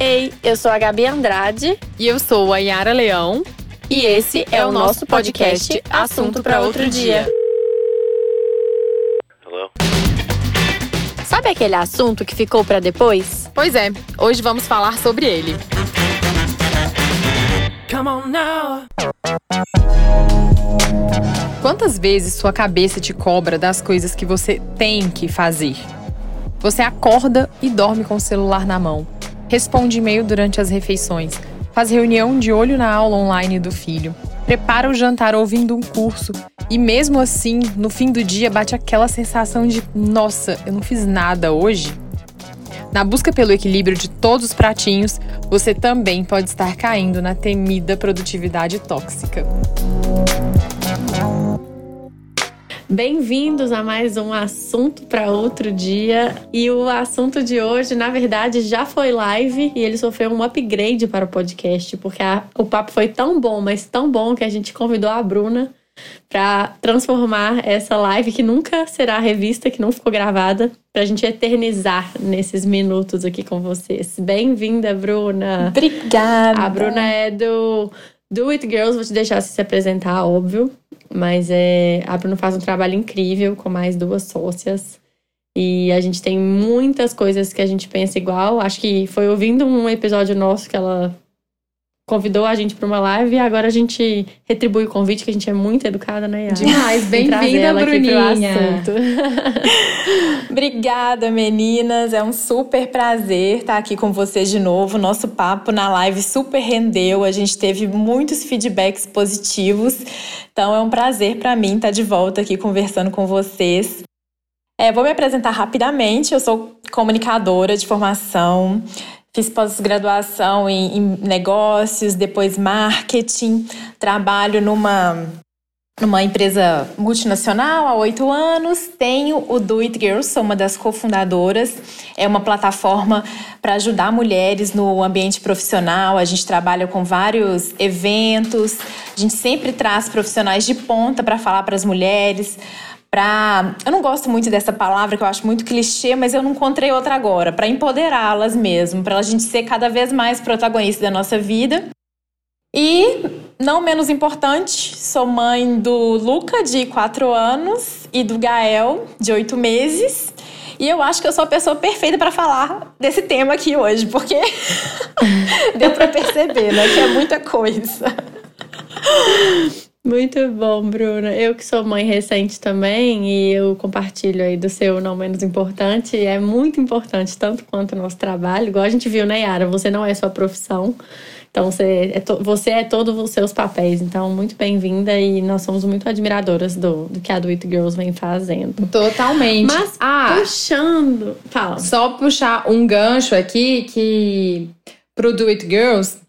Ei, eu sou a Gabi Andrade. E eu sou a Yara Leão. E esse é o nosso podcast Assunto para Outro Dia. Hello? Sabe aquele assunto que ficou para depois? Pois é, hoje vamos falar sobre ele. Come on now. Quantas vezes sua cabeça te cobra das coisas que você tem que fazer? Você acorda e dorme com o celular na mão responde e-mail durante as refeições, faz reunião de olho na aula online do filho, prepara o jantar ouvindo um curso e mesmo assim, no fim do dia bate aquela sensação de nossa, eu não fiz nada hoje. Na busca pelo equilíbrio de todos os pratinhos, você também pode estar caindo na temida produtividade tóxica. Bem-vindos a mais um assunto para outro dia. E o assunto de hoje, na verdade, já foi live e ele sofreu um upgrade para o podcast, porque a, o papo foi tão bom, mas tão bom que a gente convidou a Bruna para transformar essa live que nunca será revista, que não ficou gravada, para a gente eternizar nesses minutos aqui com vocês. Bem-vinda, Bruna. Obrigada. A Bruna é do do It Girls, vou te deixar se apresentar, óbvio. Mas é, a Bruno faz um trabalho incrível com mais duas sócias. E a gente tem muitas coisas que a gente pensa igual. Acho que foi ouvindo um episódio nosso que ela convidou a gente para uma live e agora a gente retribui o convite, que a gente é muito educada, né? Yara? Demais, bem-vinda, Bruninha. Obrigada, meninas. É um super prazer estar aqui com vocês de novo. Nosso papo na live super rendeu. A gente teve muitos feedbacks positivos. Então é um prazer para mim estar de volta aqui conversando com vocês. É, vou me apresentar rapidamente. Eu sou comunicadora de formação. Fiz pós-graduação em, em, negócios, depois marketing. Trabalho numa, numa empresa multinacional há oito anos. Tenho o Do It Girls, sou uma das cofundadoras. É uma plataforma para ajudar mulheres no ambiente profissional. A gente trabalha com vários eventos. A gente sempre traz profissionais de ponta para falar para as mulheres para. Eu não gosto muito dessa palavra, que eu acho muito clichê, mas eu não encontrei outra agora. Para empoderá-las mesmo, para a gente ser cada vez mais protagonista da nossa vida. E, não menos importante, sou mãe do Luca, de 4 anos, e do Gael, de 8 meses. E eu acho que eu sou a pessoa perfeita para falar desse tema aqui hoje, porque deu para perceber, né? Que é muita coisa. Muito bom, Bruna. Eu que sou mãe recente também e eu compartilho aí do seu não menos importante. É muito importante, tanto quanto o nosso trabalho. Igual a gente viu, né, Yara? Você não é sua profissão. Então, você é, to, você é todos os seus papéis. Então, muito bem-vinda e nós somos muito admiradoras do, do que a Do It Girls vem fazendo. Totalmente. Mas, ah, puxando... Fala. Só puxar um gancho aqui que... Pro Do It Girls,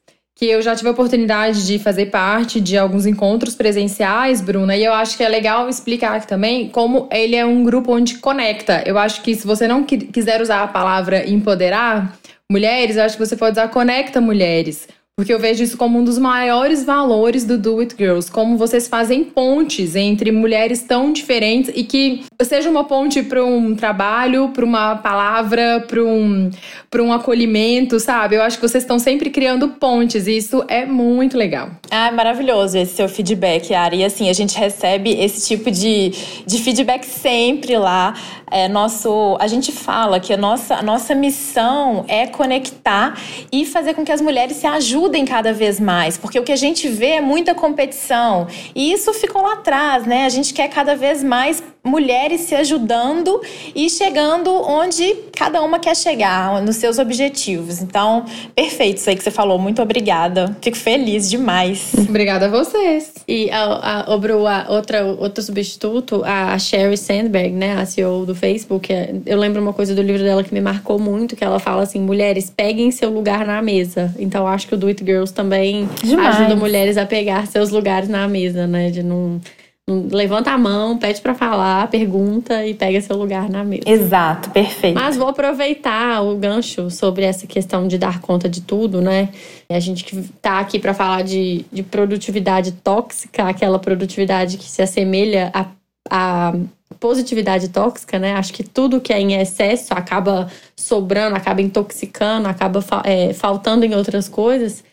que eu já tive a oportunidade de fazer parte de alguns encontros presenciais, Bruna, e eu acho que é legal explicar aqui também como ele é um grupo onde conecta. Eu acho que se você não quiser usar a palavra empoderar mulheres, eu acho que você pode usar conecta mulheres. Porque eu vejo isso como um dos maiores valores do Do It Girls, como vocês fazem pontes entre mulheres tão diferentes e que seja uma ponte para um trabalho, para uma palavra, para um, um acolhimento, sabe? Eu acho que vocês estão sempre criando pontes e isso é muito legal. Ah, maravilhoso esse seu feedback, Ari. E assim, a gente recebe esse tipo de, de feedback sempre lá. É, nosso, a gente fala que a nossa, a nossa missão é conectar e fazer com que as mulheres se ajudem ajudem cada vez mais, porque o que a gente vê é muita competição. E isso ficou lá atrás, né? A gente quer cada vez mais mulheres se ajudando e chegando onde cada uma quer chegar, nos seus objetivos. Então, perfeito isso aí que você falou. Muito obrigada. Fico feliz demais. Obrigada a vocês. E a, a, a, outra, outro substituto, a Sherry Sandberg, né, a CEO do Facebook, é, eu lembro uma coisa do livro dela que me marcou muito, que ela fala assim, mulheres, peguem seu lugar na mesa. Então, acho que o Do It Girls também Demais. ajuda mulheres a pegar seus lugares na mesa, né, de não Levanta a mão, pede para falar, pergunta e pega seu lugar na mesa. Exato, perfeito. Mas vou aproveitar o gancho sobre essa questão de dar conta de tudo, né? A gente que tá aqui para falar de, de produtividade tóxica, aquela produtividade que se assemelha a, a positividade tóxica, né? Acho que tudo que é em excesso acaba sobrando, acaba intoxicando, acaba é, faltando em outras coisas.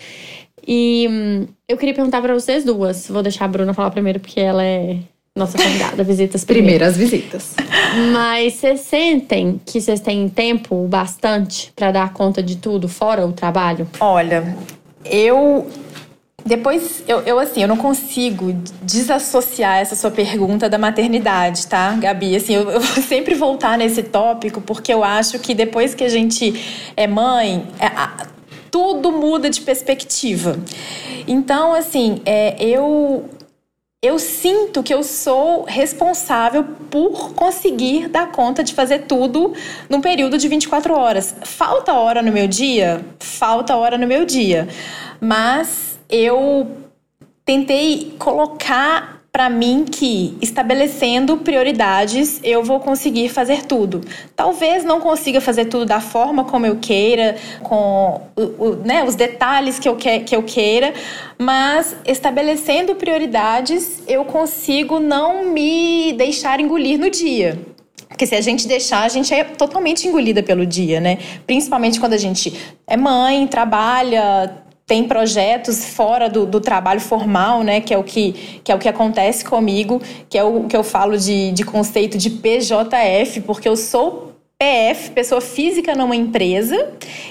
E hum, eu queria perguntar para vocês duas. Vou deixar a Bruna falar primeiro, porque ela é nossa convidada, visitas primeiras visitas. Mas vocês sentem que vocês têm tempo bastante para dar conta de tudo, fora o trabalho? Olha, eu depois, eu, eu, assim, eu não consigo desassociar essa sua pergunta da maternidade, tá, Gabi? Assim, eu, eu, vou sempre voltar nesse tópico porque eu acho que depois que a gente é mãe, é, a, tudo muda de perspectiva. Então, assim, é, eu eu sinto que eu sou responsável por conseguir dar conta de fazer tudo num período de 24 horas. Falta hora no meu dia? Falta hora no meu dia. Mas eu tentei colocar para mim que estabelecendo prioridades eu vou conseguir fazer tudo. Talvez não consiga fazer tudo da forma como eu queira, com o, o, né, os detalhes que eu, que, que eu queira, mas estabelecendo prioridades eu consigo não me deixar engolir no dia. Porque se a gente deixar, a gente é totalmente engolida pelo dia, né? Principalmente quando a gente é mãe, trabalha, tem projetos fora do, do, trabalho formal, né, que é o que, que é o que acontece comigo, que é o que eu falo de, de conceito de PJF, porque eu sou PF, pessoa física numa empresa,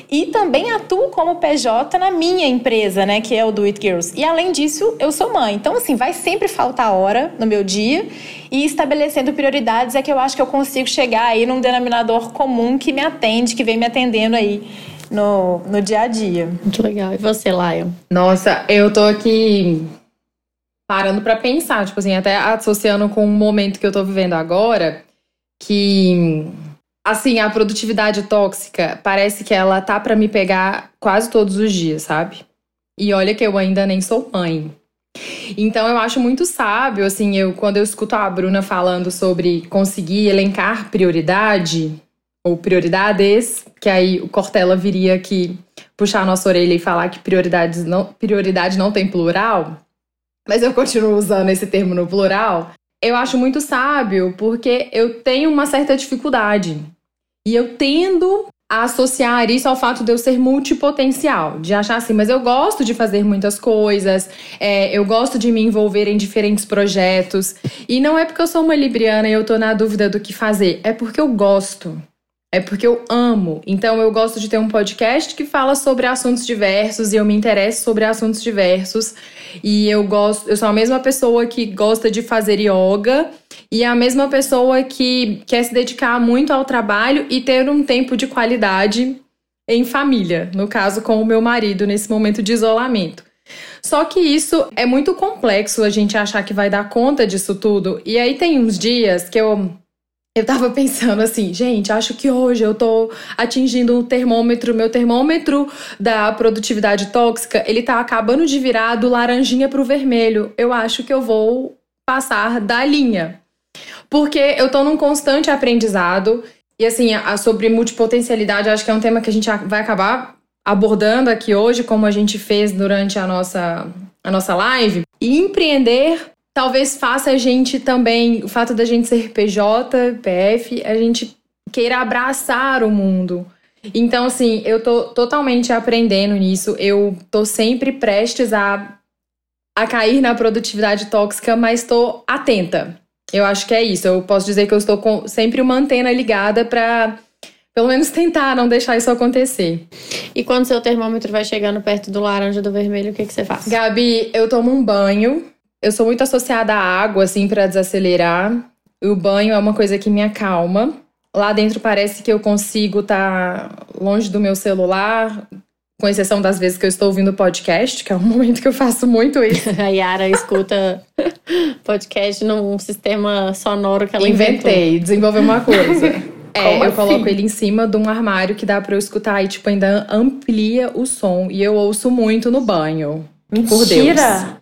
e também atuo como PJ na minha empresa, né, que é o Do It Girls. E além disso, eu sou mãe. Então, assim, vai sempre faltar hora no meu dia, e estabelecendo prioridades é que eu acho que eu consigo chegar aí num denominador comum que me atende, que vem me atendendo aí no, no dia a dia. Muito legal. E você, Lion? Nossa, eu tô aqui parando para pensar, tipo assim, até associando com o momento que eu tô vivendo agora, que assim, a produtividade tóxica parece que ela tá para me pegar quase todos os dias, sabe? E olha que eu ainda nem sou mãe. Então eu acho muito sábio, assim, eu quando eu escuto a Bruna falando sobre conseguir elencar prioridade, ou prioridades, que aí o Cortella viria aqui puxar a nossa orelha e falar que prioridades não, prioridade não tem plural, mas eu continuo usando esse termo no plural. Eu acho muito sábio porque eu tenho uma certa dificuldade. E eu tendo a associar isso ao fato de eu ser multipotencial, de achar assim, mas eu gosto de fazer muitas coisas, é, eu gosto de me envolver em diferentes projetos. E não é porque eu sou uma libriana e eu tô na dúvida do que fazer, é porque eu gosto. É porque eu amo. Então eu gosto de ter um podcast que fala sobre assuntos diversos e eu me interesso sobre assuntos diversos. E eu gosto, eu sou a mesma pessoa que gosta de fazer yoga e a mesma pessoa que quer se dedicar muito ao trabalho e ter um tempo de qualidade em família, no caso com o meu marido nesse momento de isolamento. Só que isso é muito complexo a gente achar que vai dar conta disso tudo. E aí tem uns dias que eu eu tava pensando assim, gente, acho que hoje eu tô atingindo um termômetro, meu termômetro da produtividade tóxica, ele tá acabando de virar do laranjinha pro vermelho. Eu acho que eu vou passar da linha. Porque eu tô num constante aprendizado. E assim, a, sobre multipotencialidade, acho que é um tema que a gente vai acabar abordando aqui hoje, como a gente fez durante a nossa, a nossa live. E empreender talvez faça a gente também, o fato da gente ser PJ, PF, a gente queira abraçar o mundo. Então, assim, eu tô totalmente aprendendo nisso. Eu tô sempre prestes a, a cair na produtividade tóxica, mas tô atenta. Eu acho que é isso. Eu posso dizer que eu estou com sempre uma antena ligada para pelo menos tentar não deixar isso acontecer. E quando seu termômetro vai chegando perto do laranja do vermelho, o que, que você faz? Gabi, eu tomo um banho eu sou muito associada à água, assim, para desacelerar. O banho é uma coisa que me acalma. Lá dentro parece que eu consigo estar tá longe do meu celular, com exceção das vezes que eu estou ouvindo podcast, que é um momento que eu faço muito isso. A Yara escuta podcast num sistema sonoro que ela Inventei, inventou. desenvolveu uma coisa. É, Como eu assim? coloco ele em cima de um armário que dá para eu escutar e, tipo, ainda amplia o som. E eu ouço muito no banho. Mentira! Por Deus.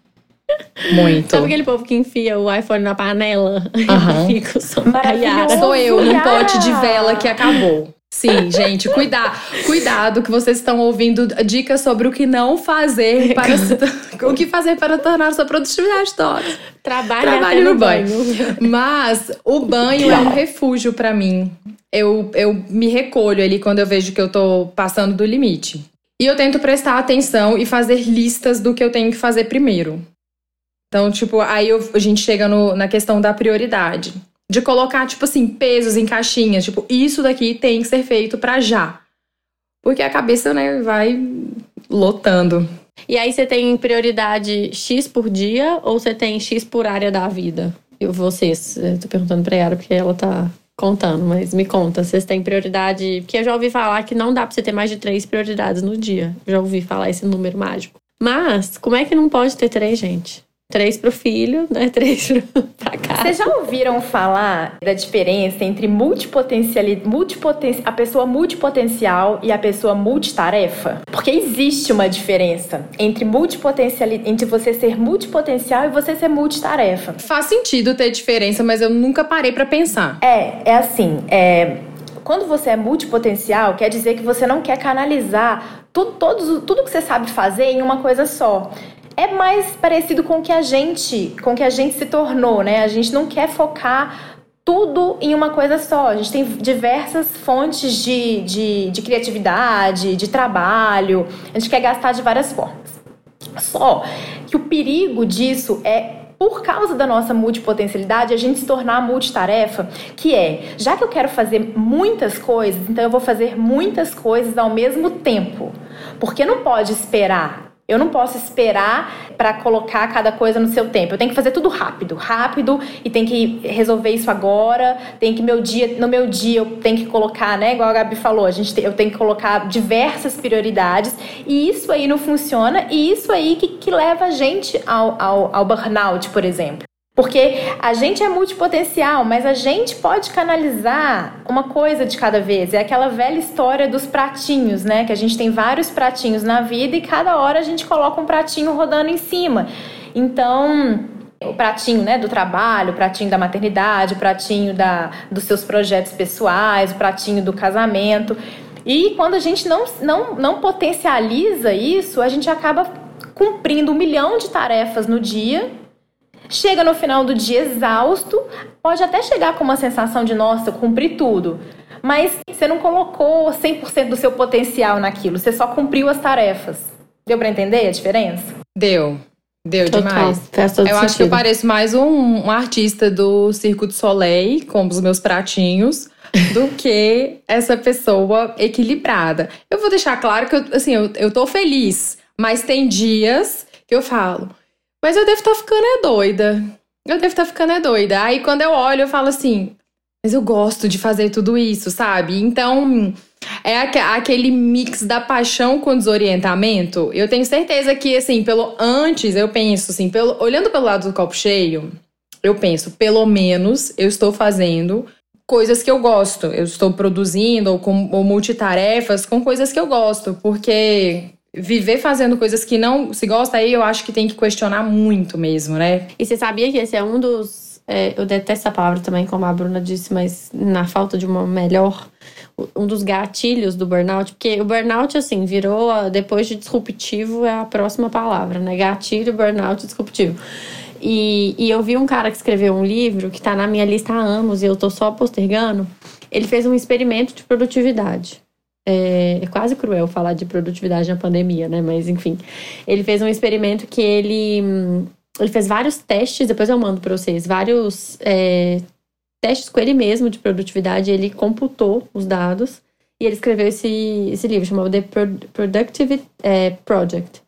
Muito. Sabe aquele povo que enfia o iPhone na panela uhum. e fica o som da Yara? Sou eu num pote de vela que acabou. Sim, gente, cuidar, cuidado que vocês estão ouvindo dicas sobre o que não fazer para o que fazer para tornar sua produtividade top. Trabalhe, Trabalhe no, no banho. banho. Mas o banho é um refúgio para mim. Eu, eu me recolho ali quando eu vejo que eu tô passando do limite. E eu tento prestar atenção e fazer listas do que eu tenho que fazer primeiro. Então, tipo, aí eu, a gente chega no, na questão da prioridade. De colocar, tipo assim, pesos em caixinhas. Tipo, isso daqui tem que ser feito para já. Porque a cabeça, né, vai lotando. E aí você tem prioridade X por dia ou você tem X por área da vida? Eu, vocês, eu tô perguntando pra ela porque ela tá contando, mas me conta, vocês têm prioridade? Porque eu já ouvi falar que não dá pra você ter mais de três prioridades no dia. Já ouvi falar esse número mágico. Mas, como é que não pode ter três, gente? Três pro filho, né? Três pra casa. Vocês já ouviram falar da diferença entre multipotencialidade, multipoten a pessoa multipotencial e a pessoa multitarefa? Porque existe uma diferença entre multipotencialidade, entre você ser multipotencial e você ser multitarefa. Faz sentido ter diferença, mas eu nunca parei para pensar. É, é assim, é, quando você é multipotencial, quer dizer que você não quer canalizar tudo, todos, tudo que você sabe fazer em uma coisa só é mais parecido com o que a gente, com que a gente se tornou, né? A gente não quer focar tudo em uma coisa só. A gente tem diversas fontes de, de, de criatividade, de trabalho. A gente quer gastar de várias formas. Só que o perigo disso é por causa da nossa multipotencialidade, a gente se tornar multitarefa, que é, já que eu quero fazer muitas coisas, então eu vou fazer muitas coisas ao mesmo tempo. Porque não pode esperar eu não posso esperar para colocar cada coisa no seu tempo. Eu tenho que fazer tudo rápido, rápido e tem que resolver isso agora. Tem que meu dia, no meu dia eu tenho que colocar, né? Igual a Gabi falou, a gente tem, eu tenho que colocar diversas prioridades e isso aí não funciona e isso aí que, que leva a gente ao, ao, ao burnout, por exemplo. Porque a gente é multipotencial, mas a gente pode canalizar uma coisa de cada vez. É aquela velha história dos pratinhos, né? Que a gente tem vários pratinhos na vida e cada hora a gente coloca um pratinho rodando em cima. Então, o pratinho né, do trabalho, o pratinho da maternidade, o pratinho da, dos seus projetos pessoais, o pratinho do casamento. E quando a gente não, não, não potencializa isso, a gente acaba cumprindo um milhão de tarefas no dia chega no final do dia exausto, pode até chegar com uma sensação de, nossa, eu cumpri tudo. Mas você não colocou 100% do seu potencial naquilo, você só cumpriu as tarefas. Deu para entender a diferença? Deu. Deu Total. demais. Faz todo eu sentido. acho que eu pareço mais um, um artista do Circo do Soleil, com os meus pratinhos, do que essa pessoa equilibrada. Eu vou deixar claro que eu, assim, eu, eu tô feliz, mas tem dias que eu falo, mas eu devo estar tá ficando é doida. Eu devo estar tá ficando é doida. Aí quando eu olho, eu falo assim, mas eu gosto de fazer tudo isso, sabe? Então, é aquele mix da paixão com desorientamento. Eu tenho certeza que, assim, pelo antes, eu penso assim, pelo, olhando pelo lado do copo cheio, eu penso, pelo menos eu estou fazendo coisas que eu gosto. Eu estou produzindo ou, com, ou multitarefas com coisas que eu gosto, porque viver fazendo coisas que não se gosta, aí eu acho que tem que questionar muito mesmo, né? E você sabia que esse é um dos. É, eu detesto essa palavra também, como a Bruna disse, mas na falta de uma melhor, um dos gatilhos do burnout, porque o burnout, assim, virou, depois de disruptivo, é a próxima palavra, né? Gatilho, burnout, disruptivo. E, e eu vi um cara que escreveu um livro que tá na minha lista há anos e eu tô só postergando. Ele fez um experimento de produtividade. É, é, quase cruel falar de produtividade na pandemia, né? Mas enfim, ele fez um experimento que ele, ele fez vários testes, depois eu mando para vocês, vários é, testes com ele mesmo de produtividade. Ele computou os dados e ele escreveu esse, esse livro chamado The Productive é, Project.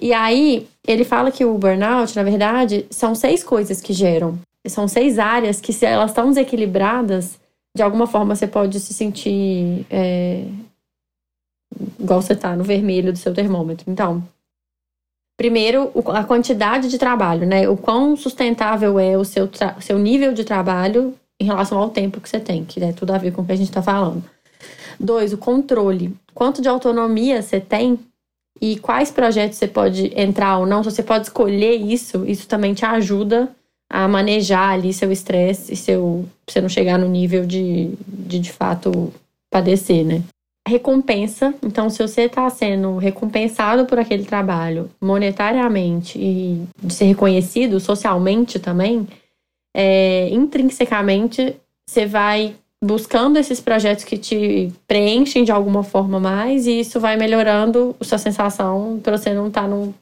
E aí ele fala que o burnout, na verdade, são seis coisas que geram. São seis áreas que, se elas estão desequilibradas, de alguma forma você pode se sentir é, igual você tá no vermelho do seu termômetro. Então, primeiro, a quantidade de trabalho, né? O quão sustentável é o seu, seu nível de trabalho em relação ao tempo que você tem, que é tudo a ver com o que a gente está falando. Dois, o controle. Quanto de autonomia você tem e quais projetos você pode entrar ou não. Se você pode escolher isso, isso também te ajuda a manejar ali seu estresse e seu. você não chegar no nível de, de, de fato, padecer, né? Recompensa. Então, se você está sendo recompensado por aquele trabalho monetariamente e de ser reconhecido socialmente também, é, intrinsecamente você vai buscando esses projetos que te preenchem de alguma forma mais e isso vai melhorando sua sensação para você não estar tá num,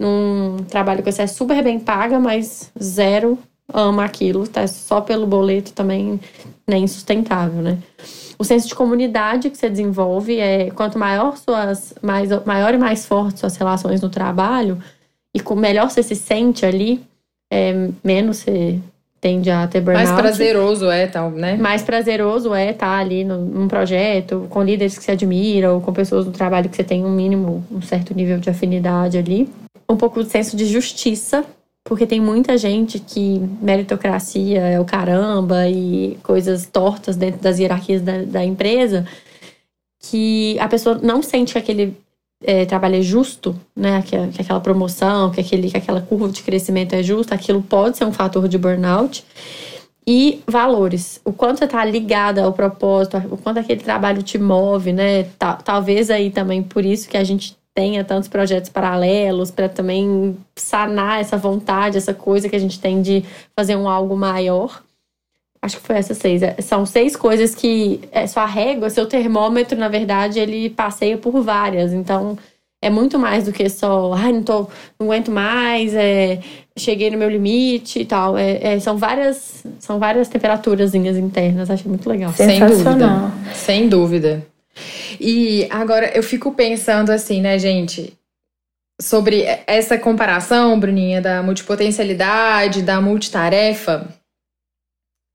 num trabalho que você é super bem paga, mas zero ama aquilo, tá só pelo boleto também nem insustentável, né? O senso de comunidade que você desenvolve é quanto maior suas mais maior e mais fortes suas relações no trabalho e com melhor você se sente ali, é, menos você tende a ter burnout. Mais prazeroso é tal, né? Mais prazeroso é estar tá ali no, num projeto, com líderes que você admira, ou com pessoas no trabalho que você tem um mínimo, um certo nível de afinidade ali. Um pouco de senso de justiça, porque tem muita gente que meritocracia é o caramba e coisas tortas dentro das hierarquias da, da empresa, que a pessoa não sente que aquele é, trabalho é justo, né, que, que, aquela promoção, que, aquele, que aquela curva de crescimento é justa, aquilo pode ser um fator de burnout. E valores, o quanto você está ligada ao propósito, o quanto aquele trabalho te move, né? Talvez aí também por isso que a gente tenha tantos projetos paralelos, para também sanar essa vontade, essa coisa que a gente tem de fazer um algo maior. Acho que foi essas seis. É, são seis coisas que é sua régua, seu termômetro, na verdade, ele passeia por várias. Então, é muito mais do que só, ai, não, tô, não aguento mais, é, cheguei no meu limite e tal. É, é, são várias são várias temperaturas internas. Acho muito legal. Sem dúvida. Sem dúvida. E agora eu fico pensando assim, né, gente? Sobre essa comparação, Bruninha, da multipotencialidade, da multitarefa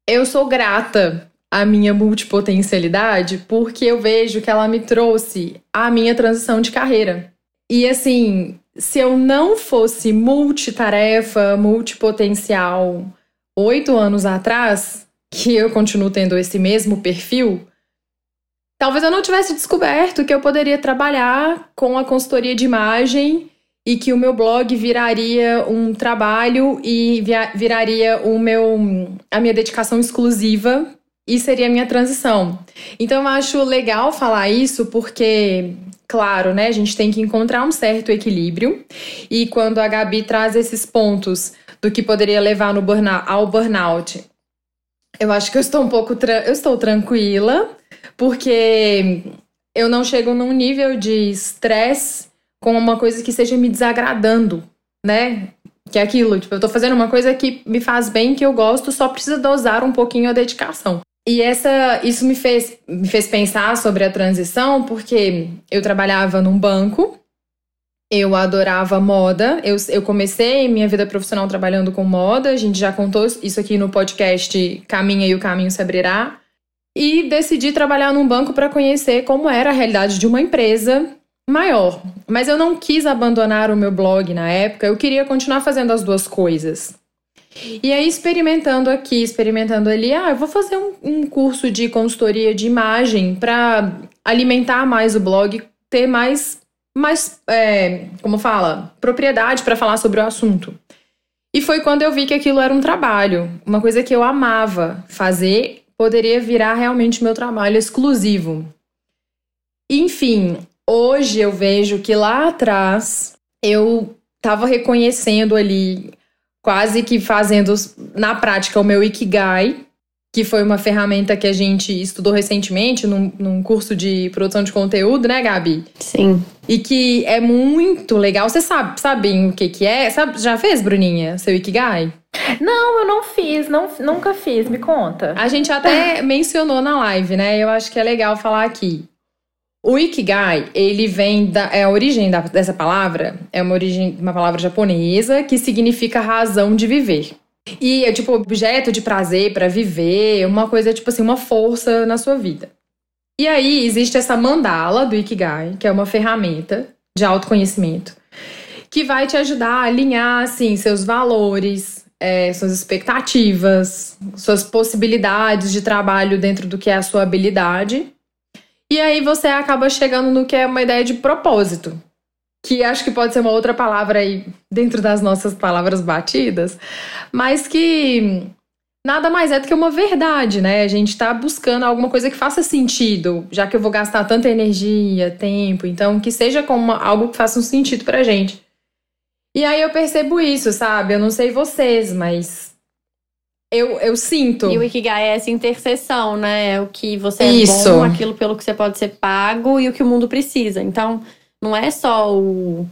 eu sou grata à minha multipotencialidade porque eu vejo que ela me trouxe a minha transição de carreira. E assim, se eu não fosse multitarefa, multipotencial oito anos atrás, que eu continuo tendo esse mesmo perfil, talvez eu não tivesse descoberto que eu poderia trabalhar com a consultoria de imagem e que o meu blog viraria um trabalho e viraria o meu a minha dedicação exclusiva e seria a minha transição. Então eu acho legal falar isso porque claro, né, a gente tem que encontrar um certo equilíbrio e quando a Gabi traz esses pontos do que poderia levar no burnout, ao burnout, eu acho que eu estou um pouco eu estou tranquila porque eu não chego num nível de estresse com uma coisa que esteja me desagradando, né? Que é aquilo, tipo, eu tô fazendo uma coisa que me faz bem, que eu gosto, só precisa dosar um pouquinho a dedicação. E essa, isso me fez, me fez pensar sobre a transição, porque eu trabalhava num banco, eu adorava moda, eu, eu comecei minha vida profissional trabalhando com moda, a gente já contou isso aqui no podcast Caminha e o Caminho se Abrirá, e decidi trabalhar num banco para conhecer como era a realidade de uma empresa maior. Mas eu não quis abandonar o meu blog na época, eu queria continuar fazendo as duas coisas. E aí, experimentando aqui, experimentando ali, ah, eu vou fazer um, um curso de consultoria de imagem para alimentar mais o blog, ter mais, mais é, como fala, propriedade para falar sobre o assunto. E foi quando eu vi que aquilo era um trabalho, uma coisa que eu amava fazer, poderia virar realmente meu trabalho exclusivo. Enfim, Hoje eu vejo que lá atrás eu estava reconhecendo ali, quase que fazendo na prática o meu Ikigai, que foi uma ferramenta que a gente estudou recentemente num, num, curso de produção de conteúdo, né, Gabi? Sim. E que é muito legal. Você sabe, sabem o que que é? Sabe, já fez, Bruninha, seu Ikigai? Não, eu não fiz, não, nunca fiz, me conta. A gente até mencionou na live, né? Eu acho que é legal falar aqui. O Ikigai, ele vem da. É a origem da, dessa palavra, é uma origem uma palavra japonesa que significa razão de viver. E é tipo objeto de prazer para viver, uma coisa tipo assim, uma força na sua vida. E aí existe essa mandala do Ikigai, que é uma ferramenta de autoconhecimento, que vai te ajudar a alinhar assim seus valores, é, suas expectativas, suas possibilidades de trabalho dentro do que é a sua habilidade e aí você acaba chegando no que é uma ideia de propósito, que acho que pode ser uma outra palavra aí dentro das nossas palavras batidas, mas que nada mais é do que uma verdade, né? A gente tá buscando alguma coisa que faça sentido, já que eu vou gastar tanta energia, tempo, então que seja como uma, algo que faça um sentido pra gente. E aí eu percebo isso, sabe? Eu não sei vocês, mas eu, eu sinto. E o Ikigai é essa interseção, né? É o que você é Isso. bom, aquilo pelo que você pode ser pago e o que o mundo precisa. Então, não é só o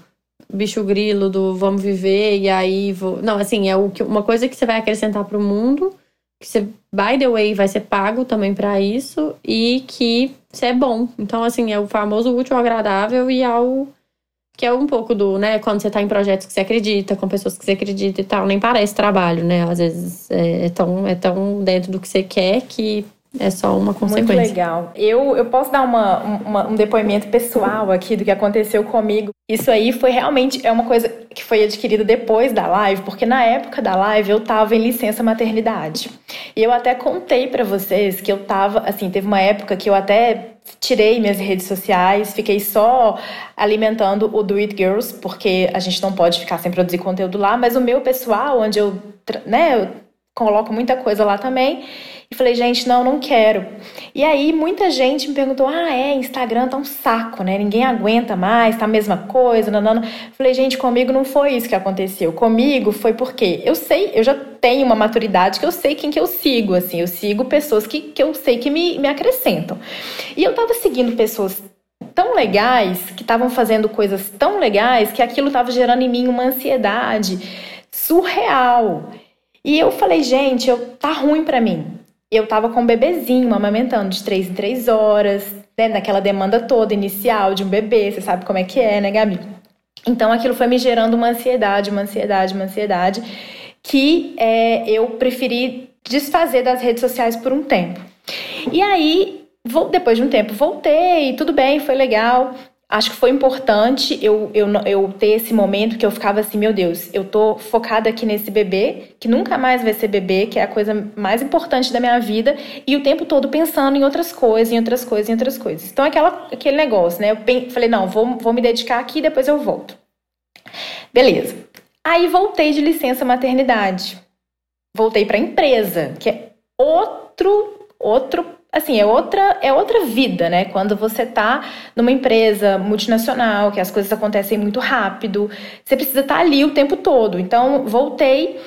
bicho grilo do vamos viver e aí vou. Não, assim, é o que, uma coisa que você vai acrescentar pro mundo, que você, by the way, vai ser pago também pra isso e que você é bom. Então, assim, é o famoso útil ao agradável e ao. Que é um pouco do, né, quando você tá em projetos que você acredita, com pessoas que você acredita e tal, nem parece trabalho, né? Às vezes é, é tão, é tão dentro do que você quer que é só uma consequência. Muito legal. Eu, eu posso dar uma, uma, um depoimento pessoal aqui do que aconteceu comigo. Isso aí foi realmente é uma coisa que foi adquirida depois da live, porque na época da live eu tava em licença maternidade. E eu até contei para vocês que eu tava, assim, teve uma época que eu até tirei minhas redes sociais, fiquei só alimentando o Do It Girls, porque a gente não pode ficar sem produzir conteúdo lá, mas o meu pessoal, onde eu, né, eu coloco muita coisa lá também. E falei, gente, não, não quero. E aí muita gente me perguntou: ah, é, Instagram tá um saco, né? Ninguém aguenta mais, tá a mesma coisa, não. Falei, gente, comigo não foi isso que aconteceu. Comigo foi porque eu sei, eu já tenho uma maturidade que eu sei quem que eu sigo, assim. Eu sigo pessoas que, que eu sei que me, me acrescentam. E eu tava seguindo pessoas tão legais, que estavam fazendo coisas tão legais, que aquilo tava gerando em mim uma ansiedade surreal. E eu falei, gente, eu, tá ruim para mim eu tava com um bebezinho amamentando de três em três horas, né? Naquela demanda toda inicial de um bebê, você sabe como é que é, né, Gabi? Então aquilo foi me gerando uma ansiedade, uma ansiedade, uma ansiedade, que é, eu preferi desfazer das redes sociais por um tempo. E aí, vou, depois de um tempo, voltei, tudo bem, foi legal acho que foi importante eu, eu, eu ter esse momento que eu ficava assim, meu Deus, eu tô focada aqui nesse bebê, que nunca mais vai ser bebê, que é a coisa mais importante da minha vida, e o tempo todo pensando em outras coisas, em outras coisas, em outras coisas. Então, aquela, aquele negócio, né? Eu falei, não, vou, vou me dedicar aqui depois eu volto. Beleza. Aí voltei de licença maternidade. Voltei para empresa, que é outro outro assim, é outra, é outra vida, né? Quando você tá numa empresa multinacional, que as coisas acontecem muito rápido, você precisa estar tá ali o tempo todo. Então, voltei.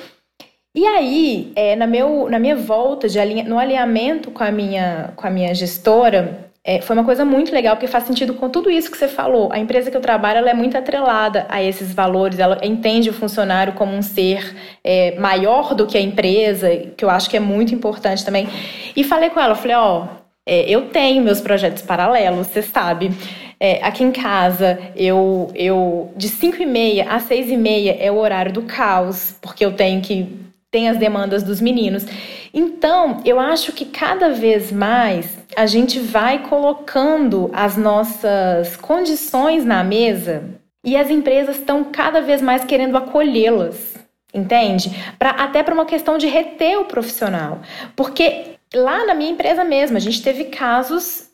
E aí, é, na, meu, na minha volta, de alinha, no alinhamento com a minha, com a minha gestora, é, foi uma coisa muito legal, porque faz sentido com tudo isso que você falou. A empresa que eu trabalho ela é muito atrelada a esses valores, ela entende o funcionário como um ser é, maior do que a empresa, que eu acho que é muito importante também. E falei com ela, falei, ó, é, eu tenho meus projetos paralelos, você sabe. É, aqui em casa, eu, eu de 5 e meia a 6 e meia é o horário do caos, porque eu tenho que tem as demandas dos meninos. Então, eu acho que cada vez mais a gente vai colocando as nossas condições na mesa e as empresas estão cada vez mais querendo acolhê-las, entende? Pra, até para uma questão de reter o profissional. Porque lá na minha empresa mesmo, a gente teve casos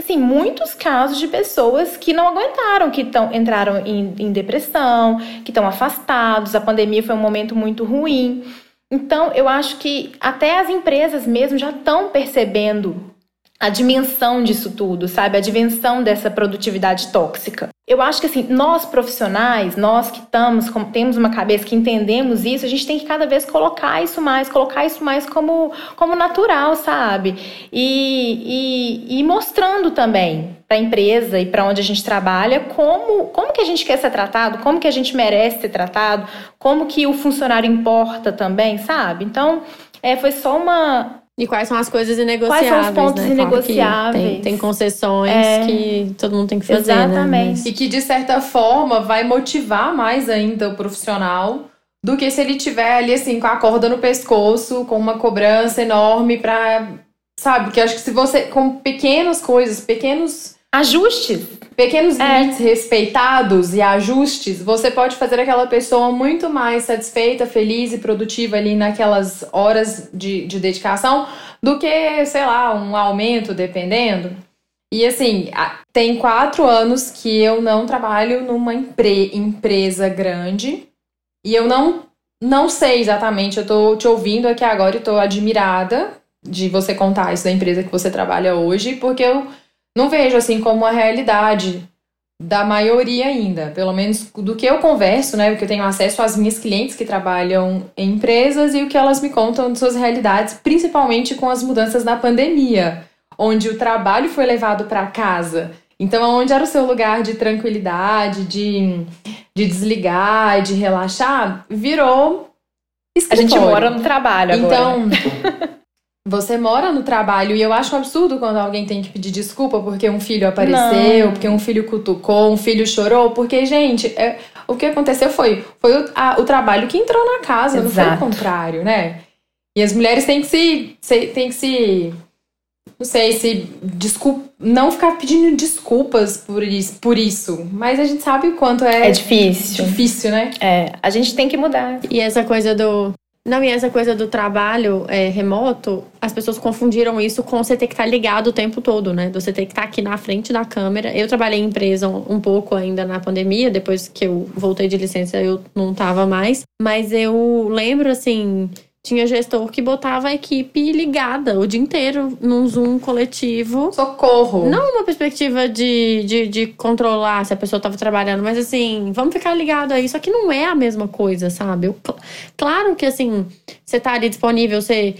assim, muitos casos de pessoas que não aguentaram, que tão, entraram em, em depressão, que estão afastados. A pandemia foi um momento muito ruim. Então, eu acho que até as empresas mesmo já estão percebendo a dimensão disso tudo, sabe? A dimensão dessa produtividade tóxica. Eu acho que assim, nós profissionais, nós que estamos, temos uma cabeça que entendemos isso, a gente tem que cada vez colocar isso mais, colocar isso mais como, como natural, sabe? E, e, e mostrando também para a empresa e para onde a gente trabalha como, como que a gente quer ser tratado, como que a gente merece ser tratado, como que o funcionário importa também, sabe? Então, é, foi só uma, e quais são as coisas inegociáveis? Quais são os pontos né? inegociáveis? Tem, tem, concessões é, que todo mundo tem que fazer. Né? Exatamente. Né? E que, de certa forma, vai motivar mais ainda o profissional do que se ele tiver ali, assim, com a corda no pescoço, com uma cobrança enorme pra. Sabe? Que acho que se você. Com pequenas coisas, pequenos. Ajustes. Pequenos é. limites respeitados e ajustes, você pode fazer aquela pessoa muito mais satisfeita, feliz e produtiva ali naquelas horas de, de dedicação do que, sei lá, um aumento, dependendo. E assim, tem quatro anos que eu não trabalho numa empre empresa grande e eu não não sei exatamente, eu tô te ouvindo aqui agora e tô admirada de você contar isso da empresa que você trabalha hoje, porque eu não vejo assim como a realidade da maioria ainda, pelo menos do que eu converso, né, o que eu tenho acesso às minhas clientes que trabalham em empresas e o que elas me contam de suas realidades, principalmente com as mudanças na pandemia, onde o trabalho foi levado para casa. Então, onde era o seu lugar de tranquilidade, de, de desligar, de relaxar, virou escritório. A gente mora no trabalho agora. Então, você mora no trabalho e eu acho um absurdo quando alguém tem que pedir desculpa porque um filho apareceu, Não. porque um filho cutucou, um filho chorou, porque, gente, é, o que aconteceu foi, foi o, a, o trabalho que entrou na casa, Exato. não foi o contrário, né? E as mulheres têm que se, se, têm que se não sei se desculpa, não ficar pedindo desculpas por isso, por isso, mas a gente sabe o quanto é É difícil. Difícil, né? É, a gente tem que mudar. E essa coisa do não, e essa coisa do trabalho é, remoto, as pessoas confundiram isso com você ter que estar ligado o tempo todo, né? Você ter que estar aqui na frente da câmera. Eu trabalhei em empresa um, um pouco ainda na pandemia, depois que eu voltei de licença eu não tava mais. Mas eu lembro, assim, tinha gestor que botava a equipe ligada o dia inteiro num Zoom coletivo. Socorro! Não uma perspectiva de, de, de controlar se a pessoa estava trabalhando, mas assim, vamos ficar ligado aí. Só que não é a mesma coisa, sabe? Eu, claro que assim, você tá ali disponível, você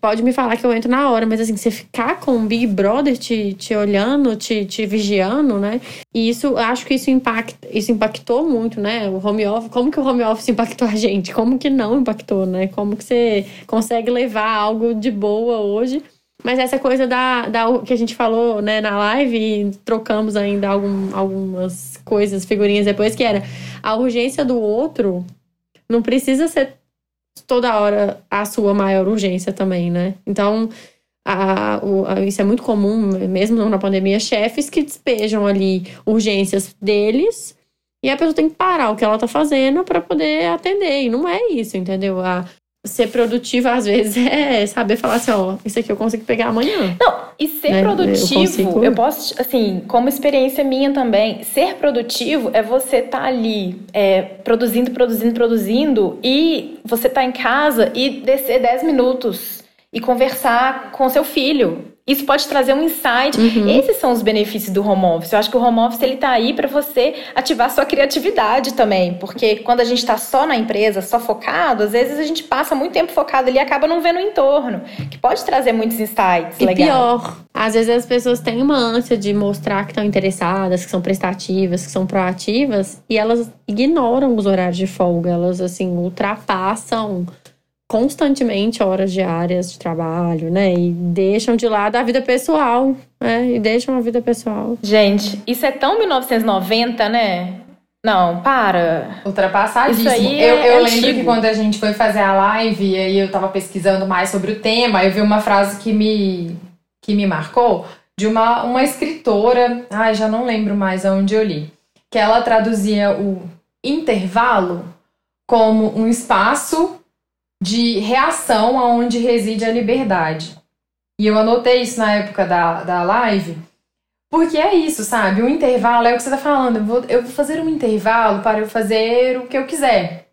pode me falar que eu entro na hora, mas assim, você ficar com o Big Brother te, te olhando, te, te vigiando, né? E isso, acho que isso, impacta, isso impactou muito, né? O home office, como que o home office impactou a gente? Como que não impactou, né? Como que você consegue levar algo de boa hoje? Mas essa coisa da, da que a gente falou né, na live e trocamos ainda algum, algumas coisas, figurinhas depois, que era a urgência do outro não precisa ser toda hora a sua maior urgência também, né? Então, a, o, a, isso é muito comum, mesmo na pandemia, chefes que despejam ali urgências deles e a pessoa tem que parar o que ela tá fazendo para poder atender. E não é isso, entendeu? A, ser produtiva, às vezes, é saber falar assim, ó, isso aqui eu consigo pegar amanhã. Não, e ser né? produtivo, eu, consigo... eu, posso, assim, como experiência minha também, ser produtivo é você estar tá ali é, produzindo, produzindo, produzindo e você tá em casa e descer 10 minutos e conversar com seu filho. Isso pode trazer um insight. Uhum. Esses são os benefícios do home office. Eu acho que o home office ele tá aí para você ativar sua criatividade também, porque quando a gente está só na empresa, só focado, às vezes a gente passa muito tempo focado ali e acaba não vendo o entorno, que pode trazer muitos insights e legais. pior, às vezes as pessoas têm uma ânsia de mostrar que estão interessadas, que são prestativas, que são proativas, e elas ignoram os horários de folga, elas assim ultrapassam constantemente horas diárias de trabalho, né? E deixam de lado a vida pessoal, né? E deixam a vida pessoal. Gente, isso é tão 1990, né? Não, para. Ultrapassadíssimo. Isso aí eu, é eu lembro que quando a gente foi fazer a live e aí eu tava pesquisando mais sobre o tema, eu vi uma frase que me, que me marcou de uma, uma escritora, ai, já não lembro mais aonde eu li, que ela traduzia o intervalo como um espaço de reação aonde reside a liberdade. E eu anotei isso na época da, da live, porque é isso, sabe? O intervalo é o que você está falando. Eu vou, eu vou fazer um intervalo para eu fazer o que eu quiser.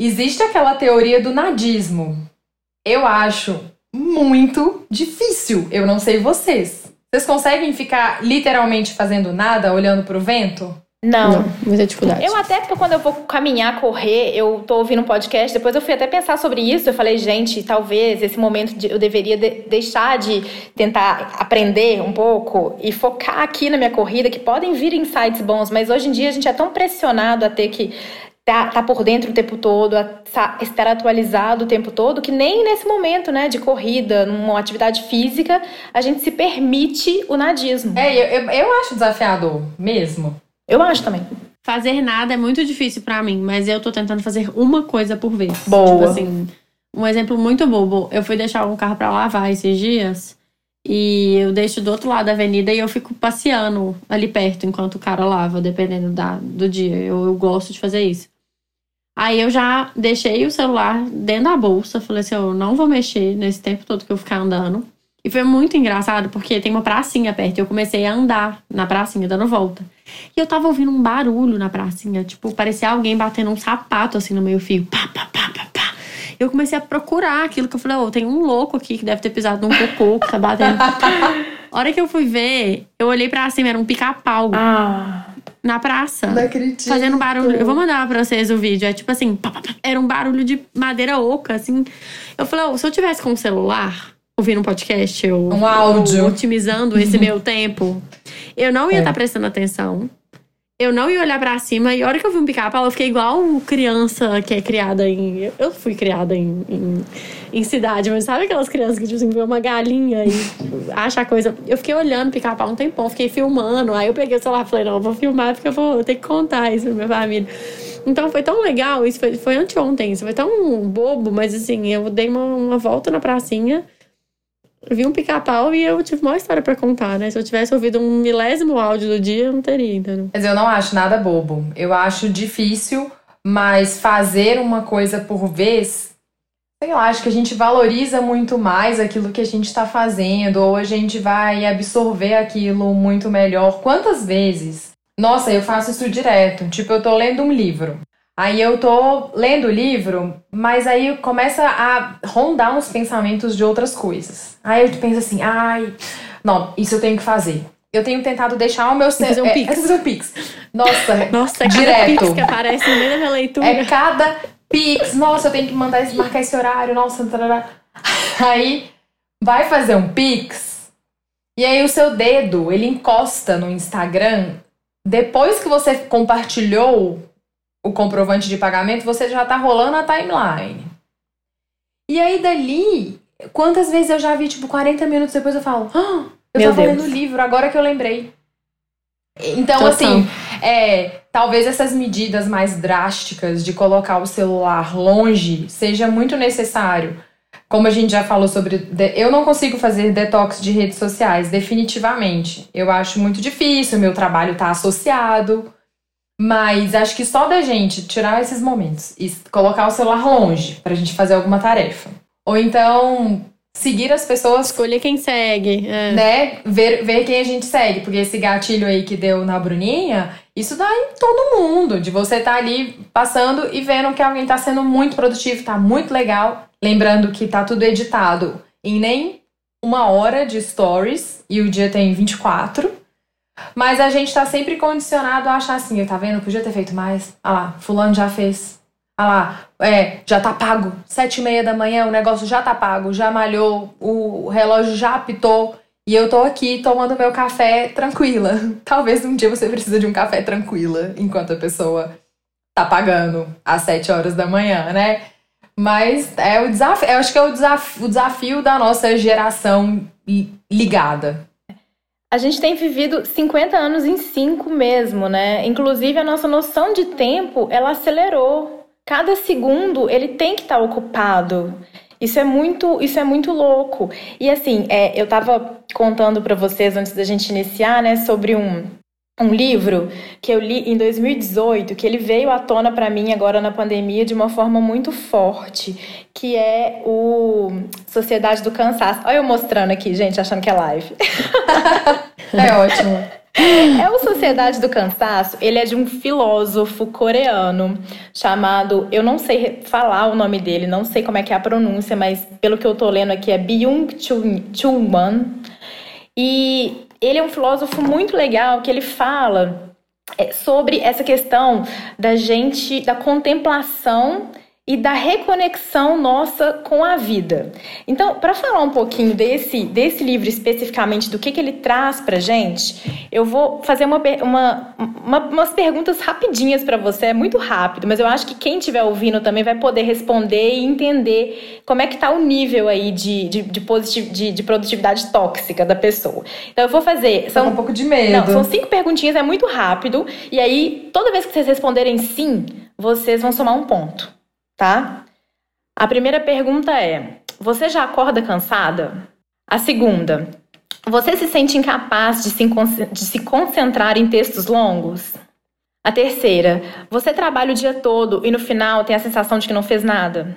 Existe aquela teoria do nadismo. Eu acho muito difícil. Eu não sei vocês. Vocês conseguem ficar literalmente fazendo nada, olhando para o vento? Não. Não, muita dificuldade. Eu até, quando eu vou caminhar, correr, eu tô ouvindo um podcast, depois eu fui até pensar sobre isso. Eu falei, gente, talvez esse momento de, eu deveria de, deixar de tentar aprender um pouco e focar aqui na minha corrida, que podem vir insights bons, mas hoje em dia a gente é tão pressionado a ter que tá, tá por dentro o tempo todo, a estar atualizado o tempo todo, que nem nesse momento, né, de corrida, numa atividade física, a gente se permite o nadismo. É, eu, eu, eu acho desafiador mesmo. Eu acho também. Fazer nada é muito difícil para mim, mas eu tô tentando fazer uma coisa por vez. Boa. Tipo assim, um exemplo muito bobo. Eu fui deixar um carro para lavar esses dias e eu deixo do outro lado da avenida e eu fico passeando ali perto enquanto o cara lava, dependendo da, do dia. Eu, eu gosto de fazer isso. Aí eu já deixei o celular dentro da bolsa. Falei assim: eu não vou mexer nesse tempo todo que eu ficar andando. E foi muito engraçado, porque tem uma pracinha perto. E eu comecei a andar na pracinha, dando volta. E eu tava ouvindo um barulho na pracinha. Tipo, parecia alguém batendo um sapato assim no meio fio. Pá, pá, pá, pá, pá. Eu comecei a procurar aquilo que eu falei, ô, oh, tem um louco aqui que deve ter pisado num cocô que tá batendo. a hora que eu fui ver, eu olhei pra cima, era um pica-pau. Ah. Na praça. Não acredito. Fazendo barulho. Eu vou mandar pra vocês o vídeo. É tipo assim, pá, pá, pá. era um barulho de madeira oca, assim. Eu falei, oh, se eu tivesse com um celular, ouvindo um podcast, eu, um áudio, otimizando esse meu tempo, eu não ia estar é. tá prestando atenção. Eu não ia olhar para cima. E a hora que eu vi um pica-pau, eu fiquei igual criança que é criada em. Eu fui criada em, em, em cidade, mas sabe aquelas crianças que, tipo assim, vê uma galinha e acha a coisa. Eu fiquei olhando pica-pau um tempão, fiquei filmando. Aí eu peguei o celular e falei: não, vou filmar porque eu vou ter que contar isso pra minha família. Então foi tão legal, isso foi, foi anteontem, isso foi tão bobo, mas assim, eu dei uma, uma volta na pracinha vi um pica-pau e eu tive uma história para contar, né? Se eu tivesse ouvido um milésimo áudio do dia, eu não teria, entendeu? Mas eu não acho nada bobo. Eu acho difícil, mas fazer uma coisa por vez, sei lá, acho que a gente valoriza muito mais aquilo que a gente está fazendo, ou a gente vai absorver aquilo muito melhor. Quantas vezes? Nossa, eu faço isso direto. Tipo, eu tô lendo um livro. Aí eu tô lendo o livro, mas aí começa a rondar uns pensamentos de outras coisas. Aí eu penso assim, ai, não, isso eu tenho que fazer. Eu tenho tentado deixar o meu ser. Fazer um é, pix. É fazer um pix. Nossa, Nossa, é direto. Pix que aparece no meio da minha leitura. É cada pix. Nossa, eu tenho que mandar esse, marcar esse horário. Nossa, tarará. aí vai fazer um pix. E aí o seu dedo, ele encosta no Instagram depois que você compartilhou o comprovante de pagamento, você já tá rolando a timeline. E aí dali, quantas vezes eu já vi, tipo, 40 minutos depois eu falo, ah, eu Meu tava Deus. lendo o livro, agora que eu lembrei. Então, Total. assim, é, talvez essas medidas mais drásticas de colocar o celular longe seja muito necessário. Como a gente já falou sobre. Eu não consigo fazer detox de redes sociais, definitivamente. Eu acho muito difícil, meu trabalho tá associado. Mas acho que só da gente tirar esses momentos e colocar o celular longe pra gente fazer alguma tarefa. Ou então seguir as pessoas. Escolher quem segue. É. Né? Ver, ver quem a gente segue. Porque esse gatilho aí que deu na Bruninha, isso dá em todo mundo. De você estar tá ali passando e vendo que alguém tá sendo muito produtivo, tá muito legal. Lembrando que tá tudo editado em nem uma hora de stories e o dia tem 24. Mas a gente tá sempre condicionado a achar assim, tá vendo? Podia ter feito mais. Ah lá, fulano já fez. Ah lá, é, já tá pago. Sete e meia da manhã, o negócio já tá pago, já malhou, o relógio já apitou. E eu tô aqui tomando meu café tranquila. Talvez um dia você precisa de um café tranquila, enquanto a pessoa tá pagando às sete horas da manhã, né? Mas é o desafio, eu acho que é o desafio, o desafio da nossa geração ligada. A gente tem vivido 50 anos em 5 mesmo, né? Inclusive a nossa noção de tempo, ela acelerou. Cada segundo ele tem que estar tá ocupado. Isso é muito, isso é muito louco. E assim, é, eu estava contando para vocês antes da gente iniciar, né, sobre um um livro que eu li em 2018, que ele veio à tona para mim agora na pandemia de uma forma muito forte, que é o Sociedade do Cansaço. Olha eu mostrando aqui, gente, achando que é live. é ótimo. É o Sociedade do Cansaço, ele é de um filósofo coreano chamado, eu não sei falar o nome dele, não sei como é que é a pronúncia, mas pelo que eu tô lendo aqui é Byung-Chul Man. E ele é um filósofo muito legal que ele fala é, sobre essa questão da gente, da contemplação e da reconexão nossa com a vida. Então, para falar um pouquinho desse, desse livro especificamente, do que, que ele traz para gente, eu vou fazer uma, uma, uma umas perguntas rapidinhas para você, é muito rápido, mas eu acho que quem estiver ouvindo também vai poder responder e entender como é que tá o nível aí de, de, de, positiv, de, de produtividade tóxica da pessoa. Então, eu vou fazer... São um pouco de medo. Não, são cinco perguntinhas, é muito rápido, e aí, toda vez que vocês responderem sim, vocês vão somar um ponto tá? A primeira pergunta é: você já acorda cansada? A segunda: você se sente incapaz de se, de se concentrar em textos longos? A terceira: você trabalha o dia todo e no final tem a sensação de que não fez nada?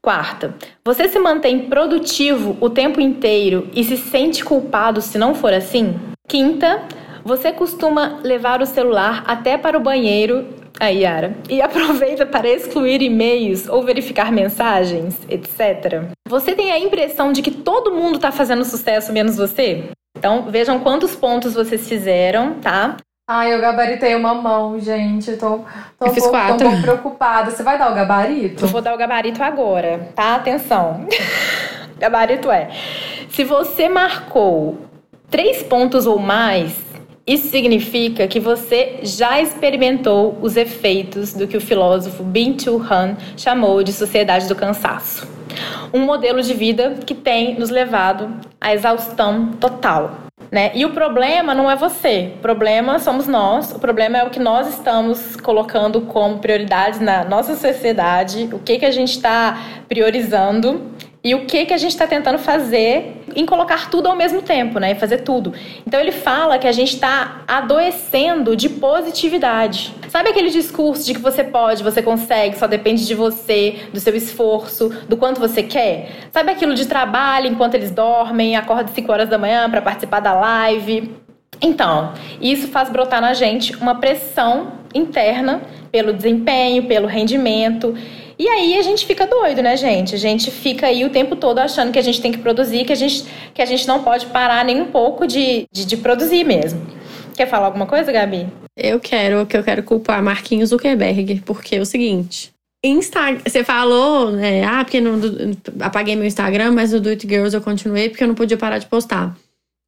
Quarta, você se mantém produtivo o tempo inteiro e se sente culpado se não for assim? Quinta, você costuma levar o celular até para o banheiro, aí Yara, e aproveita para excluir e-mails ou verificar mensagens, etc. Você tem a impressão de que todo mundo está fazendo sucesso menos você? Então vejam quantos pontos vocês fizeram, tá? Ai, eu gabaritei uma mão, gente. Tô, tô, eu fiz um, pouco, quatro. tô um pouco preocupada. Você vai dar o gabarito? Eu vou dar o gabarito agora, tá? Atenção. gabarito é: se você marcou três pontos ou mais, isso significa que você já experimentou os efeitos do que o filósofo Bin-Chul Han chamou de sociedade do cansaço. Um modelo de vida que tem nos levado à exaustão total. Né? E o problema não é você, o problema somos nós, o problema é o que nós estamos colocando como prioridades na nossa sociedade, o que, que a gente está priorizando e o que, que a gente está tentando fazer em colocar tudo ao mesmo tempo, né? Fazer tudo. Então ele fala que a gente está adoecendo de positividade. Sabe aquele discurso de que você pode, você consegue, só depende de você, do seu esforço, do quanto você quer? Sabe aquilo de trabalho enquanto eles dormem, acorda 5 horas da manhã para participar da live? Então, isso faz brotar na gente uma pressão interna pelo desempenho, pelo rendimento. E aí a gente fica doido, né, gente? A gente fica aí o tempo todo achando que a gente tem que produzir, que a gente, que a gente não pode parar nem um pouco de, de, de produzir mesmo. Quer falar alguma coisa, Gabi? Eu quero, que eu quero culpar Marquinhos Zuckerberg, porque é o seguinte. Insta... Você falou, né? Ah, porque não apaguei meu Instagram, mas o Do It Girls eu continuei porque eu não podia parar de postar.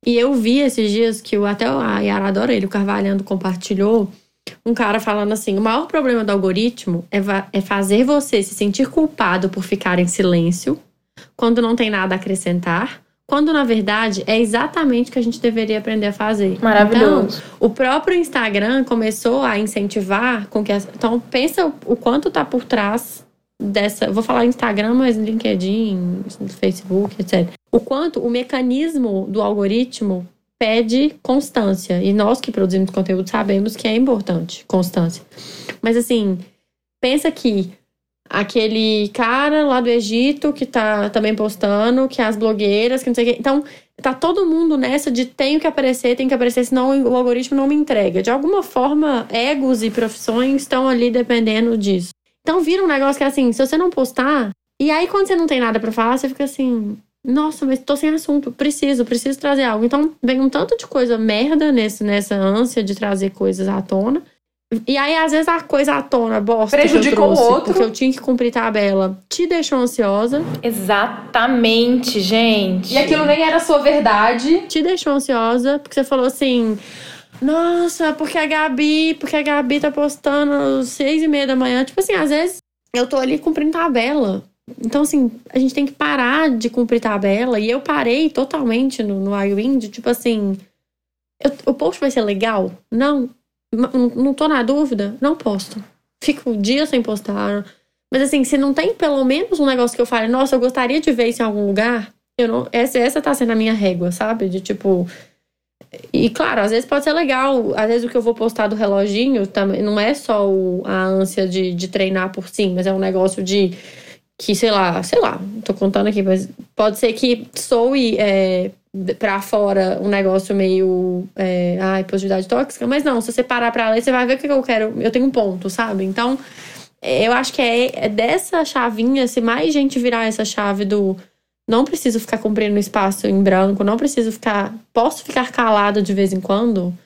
E eu vi esses dias que o, até a Yara adora ele, o Carvalhando compartilhou um cara falando assim: o maior problema do algoritmo é, é fazer você se sentir culpado por ficar em silêncio quando não tem nada a acrescentar. Quando na verdade é exatamente o que a gente deveria aprender a fazer. Maravilhoso. Então, o próprio Instagram começou a incentivar com que. As, então, pensa o quanto tá por trás dessa. Vou falar Instagram, mas LinkedIn, Facebook, etc. O quanto o mecanismo do algoritmo pede constância. E nós que produzimos conteúdo sabemos que é importante constância. Mas assim, pensa que aquele cara lá do Egito que tá também postando, que as blogueiras, que não sei o quê. Então, tá todo mundo nessa de tenho que aparecer, tenho que aparecer, senão o algoritmo não me entrega. De alguma forma, egos e profissões estão ali dependendo disso. Então, vira um negócio que é assim, se você não postar, e aí quando você não tem nada para falar, você fica assim, nossa, mas tô sem assunto, preciso, preciso trazer algo. Então, vem um tanto de coisa merda nesse, nessa ânsia de trazer coisas à tona. E aí, às vezes, a coisa à tona, bosta, Prejudicou trouxe, o outro. porque eu tinha que cumprir tabela, te deixou ansiosa. Exatamente, gente. E aquilo nem era sua verdade. Te deixou ansiosa, porque você falou assim. Nossa, porque a Gabi, porque a Gabi tá postando às seis e meia da manhã. Tipo assim, às vezes eu tô ali cumprindo tabela. Então, assim, a gente tem que parar de cumprir tabela. E eu parei totalmente no, no iWind, tipo assim. Eu, o post vai ser legal? Não. Não, tô na dúvida? Não posto. Fico um dia sem postar. Mas assim, se não tem pelo menos um negócio que eu fale, nossa, eu gostaria de ver isso em algum lugar, eu não. Essa, essa tá sendo a minha régua, sabe? De tipo. E claro, às vezes pode ser legal. Às vezes o que eu vou postar do reloginho também não é só o, a ânsia de, de treinar por sim, mas é um negócio de que, sei lá, sei lá, tô contando aqui, mas pode ser que soe é, pra fora um negócio meio. É, ai, positividade tóxica, mas não, se você parar pra ler, você vai ver o que eu quero. Eu tenho um ponto, sabe? Então, eu acho que é, é dessa chavinha, se mais gente virar essa chave do não preciso ficar cumprindo espaço em branco, não preciso ficar. Posso ficar calada de vez em quando.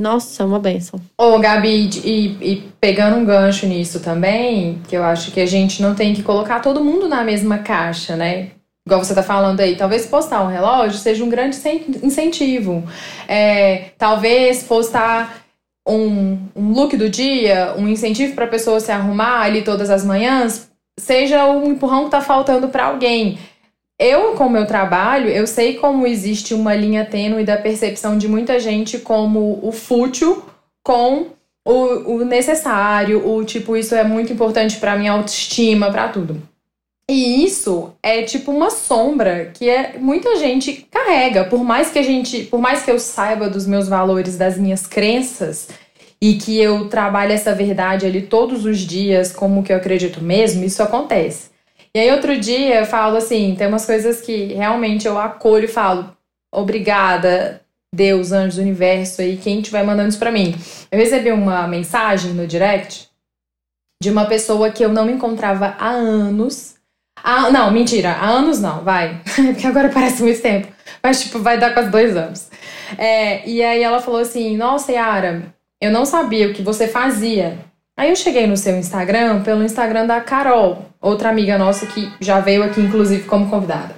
Nossa, é uma benção. Ô, Gabi, e, e, pegando um gancho nisso também, que eu acho que a gente não tem que colocar todo mundo na mesma caixa, né? Igual você tá falando aí, talvez postar um relógio seja um grande incentivo. É, talvez postar um, um look do dia, um incentivo para a pessoa se arrumar ali todas as manhãs, seja um empurrão que tá faltando para alguém. Eu, com o meu trabalho, eu sei como existe uma linha tênue da percepção de muita gente como o fútil com o, o necessário, o tipo, isso é muito importante para minha autoestima, para tudo. E isso é tipo uma sombra que é, muita gente carrega, por mais que a gente, por mais que eu saiba dos meus valores, das minhas crenças e que eu trabalhe essa verdade ali todos os dias como que eu acredito mesmo, isso acontece. E aí outro dia eu falo assim, tem umas coisas que realmente eu acolho e falo, obrigada, Deus, anjos universo aí, quem estiver mandando isso pra mim. Eu recebi uma mensagem no direct de uma pessoa que eu não me encontrava há anos. Ah, não, mentira, há anos não, vai. Porque agora parece muito tempo. Mas, tipo, vai dar quase dois anos. É, e aí ela falou assim: Nossa, Yara, eu não sabia o que você fazia. Aí eu cheguei no seu Instagram pelo Instagram da Carol, outra amiga nossa que já veio aqui, inclusive, como convidada.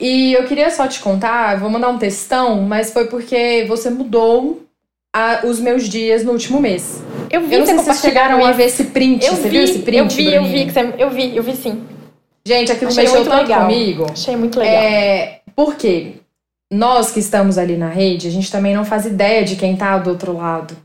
E eu queria só te contar, vou mandar um textão, mas foi porque você mudou a, os meus dias no último mês. Eu vi eu não sei se vocês chegaram a ver esse print. Eu você vi, viu esse print? eu vi, eu vi, você, eu vi, eu vi sim. Gente, aquilo Achei mexeu tanto legal. comigo. Achei muito legal. É, porque nós que estamos ali na rede, a gente também não faz ideia de quem tá do outro lado.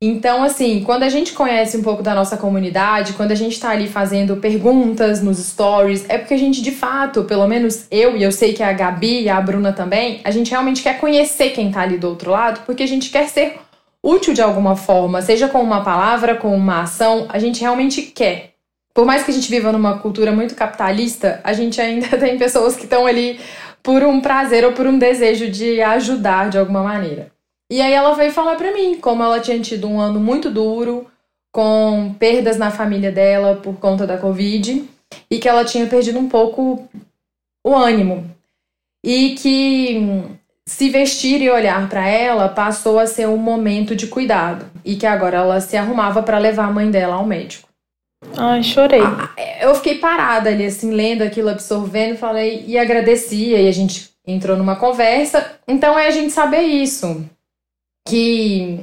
Então, assim, quando a gente conhece um pouco da nossa comunidade, quando a gente tá ali fazendo perguntas nos stories, é porque a gente, de fato, pelo menos eu, e eu sei que a Gabi e a Bruna também, a gente realmente quer conhecer quem tá ali do outro lado, porque a gente quer ser útil de alguma forma, seja com uma palavra, com uma ação, a gente realmente quer. Por mais que a gente viva numa cultura muito capitalista, a gente ainda tem pessoas que estão ali por um prazer ou por um desejo de ajudar de alguma maneira. E aí ela veio falar pra mim como ela tinha tido um ano muito duro, com perdas na família dela por conta da Covid, e que ela tinha perdido um pouco o ânimo. E que hum, se vestir e olhar pra ela passou a ser um momento de cuidado, e que agora ela se arrumava pra levar a mãe dela ao médico. Ai, chorei. Eu fiquei parada ali, assim, lendo aquilo, absorvendo, falei e agradecia, e a gente entrou numa conversa. Então é a gente saber isso. Que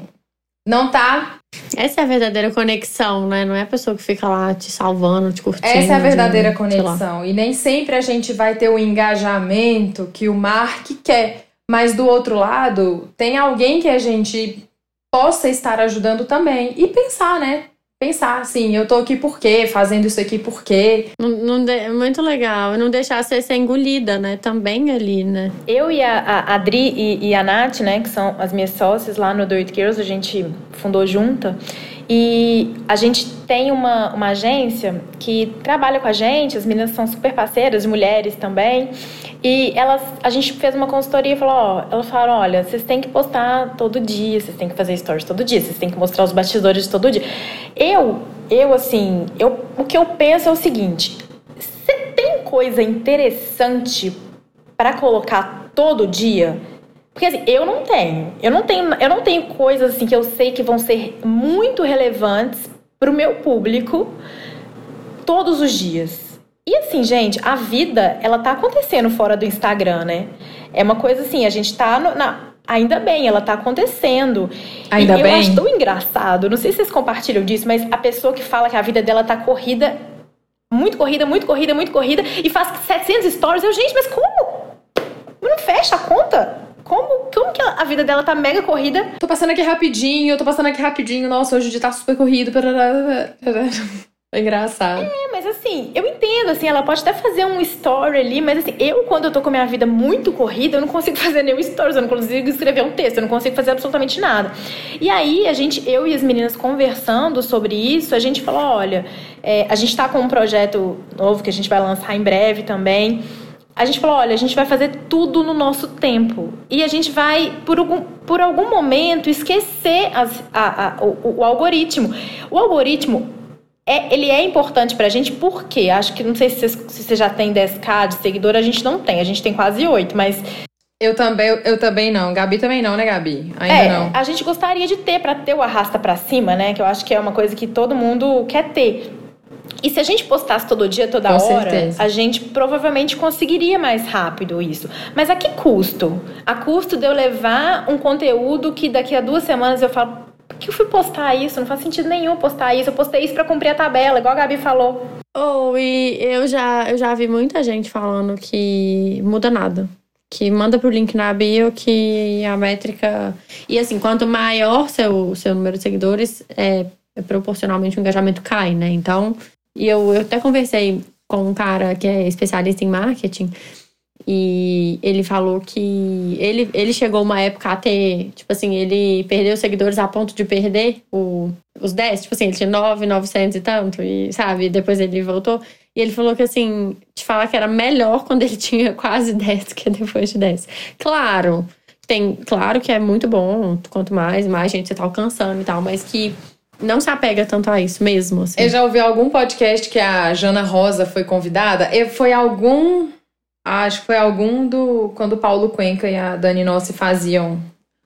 não tá. Essa é a verdadeira conexão, né? Não é a pessoa que fica lá te salvando, te curtindo. Essa é a verdadeira de- conexão. E nem sempre a gente vai ter o engajamento que o Mark quer. Mas do outro lado, tem alguém que a gente possa estar ajudando também. E pensar, né? Pensar assim, eu tô aqui por quê? Fazendo isso aqui por quê? Não, não de- muito legal. Não deixar você ser engolida, né? Também ali, né? Eu e a, a Adri e, e a Nath, né, que são as minhas sócias lá no Do It Girls, a gente fundou junta. E a gente tem uma, uma agência que trabalha com a gente, as meninas são super parceiras, mulheres também. E elas, a gente fez uma consultoria e falou, ó, elas falaram, olha, vocês têm que postar todo dia, vocês têm que fazer stories todo dia, vocês têm que mostrar os bastidores todo dia. Eu, eu assim, eu, o que eu penso é o seguinte, você tem coisa interessante para colocar todo dia? Porque assim, eu não tenho. Eu não tenho, eu não tenho coisas assim que eu sei que vão ser muito relevantes pro meu público todos os dias. E assim, gente, a vida, ela tá acontecendo fora do Instagram, né? É uma coisa assim, a gente tá no- na Ainda bem, ela tá acontecendo. Ainda e bem. Eu acho tão engraçado, não sei se vocês compartilham disso, mas a pessoa que fala que a vida dela tá corrida, muito corrida, muito corrida, muito corrida, e faz 700 stories, eu, gente, mas como? Não fecha a conta? Como, como que a vida dela tá mega corrida? Tô passando aqui rapidinho, tô passando aqui rapidinho. Nossa, hoje o dia tá super corrido. É engraçado. É, mas assim, eu entendo, assim, ela pode até fazer um story ali, mas assim, eu, quando eu tô com a minha vida muito corrida, eu não consigo fazer nenhum stories, eu não consigo escrever um texto, eu não consigo fazer absolutamente nada. E aí, a gente, eu e as meninas conversando sobre isso, a gente falou, olha, é, a gente tá com um projeto novo que a gente vai lançar em breve também. A gente falou, olha, a gente vai fazer tudo no nosso tempo. E a gente vai, por algum, por algum momento, esquecer as, a, a, o, o algoritmo. O algoritmo, é, ele é importante pra gente porque acho que não sei se, se você já tem 10k de seguidor, a gente não tem, a gente tem quase 8, mas Eu também, eu também não. Gabi também não, né, Gabi? Ainda é, não. a gente gostaria de ter pra ter o arrasta pra cima, né? Que eu acho que é uma coisa que todo mundo quer ter. E se a gente postasse todo dia, toda Com hora, certeza. a gente provavelmente conseguiria mais rápido isso. Mas a que custo? A custo de eu levar um conteúdo que daqui a duas semanas eu falo, por que eu fui postar isso? Não faz sentido nenhum postar isso. Eu postei isso pra cumprir a tabela, igual a Gabi falou. Ou e eu já, eu já vi muita gente falando que muda nada. Que manda pro link na bio que a métrica. E assim, quanto maior seu, seu número de seguidores, é, é proporcionalmente o engajamento cai, né? Então, e eu, eu até conversei com um cara que é especialista em marketing. E ele falou que ele, ele chegou uma época a ter, tipo assim, ele perdeu seguidores a ponto de perder o, os 10, tipo assim, ele tinha 9, 900 e tanto, e sabe, depois ele voltou. E ele falou que, assim, te falar que era melhor quando ele tinha quase 10 que depois de 10. Claro, tem, claro que é muito bom, quanto mais, mais gente você tá alcançando e tal, mas que não se apega tanto a isso mesmo. Assim. Eu já ouvi algum podcast que a Jana Rosa foi convidada. Foi algum. Acho que foi algum do. Quando o Paulo Cuenca e a Dani Nossi faziam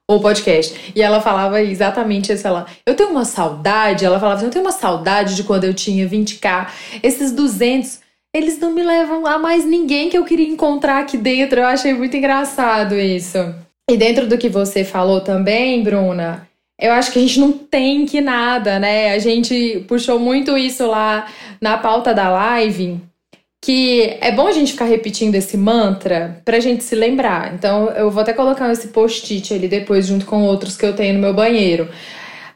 o podcast. E ela falava exatamente isso. Ela, eu tenho uma saudade. Ela falava assim, eu tenho uma saudade de quando eu tinha 20k. Esses 200, eles não me levam a mais ninguém que eu queria encontrar aqui dentro. Eu achei muito engraçado isso. E dentro do que você falou também, Bruna, eu acho que a gente não tem que nada, né? A gente puxou muito isso lá na pauta da live, que é bom a gente ficar repetindo esse mantra pra gente se lembrar. Então, eu vou até colocar esse post-it ali depois, junto com outros que eu tenho no meu banheiro.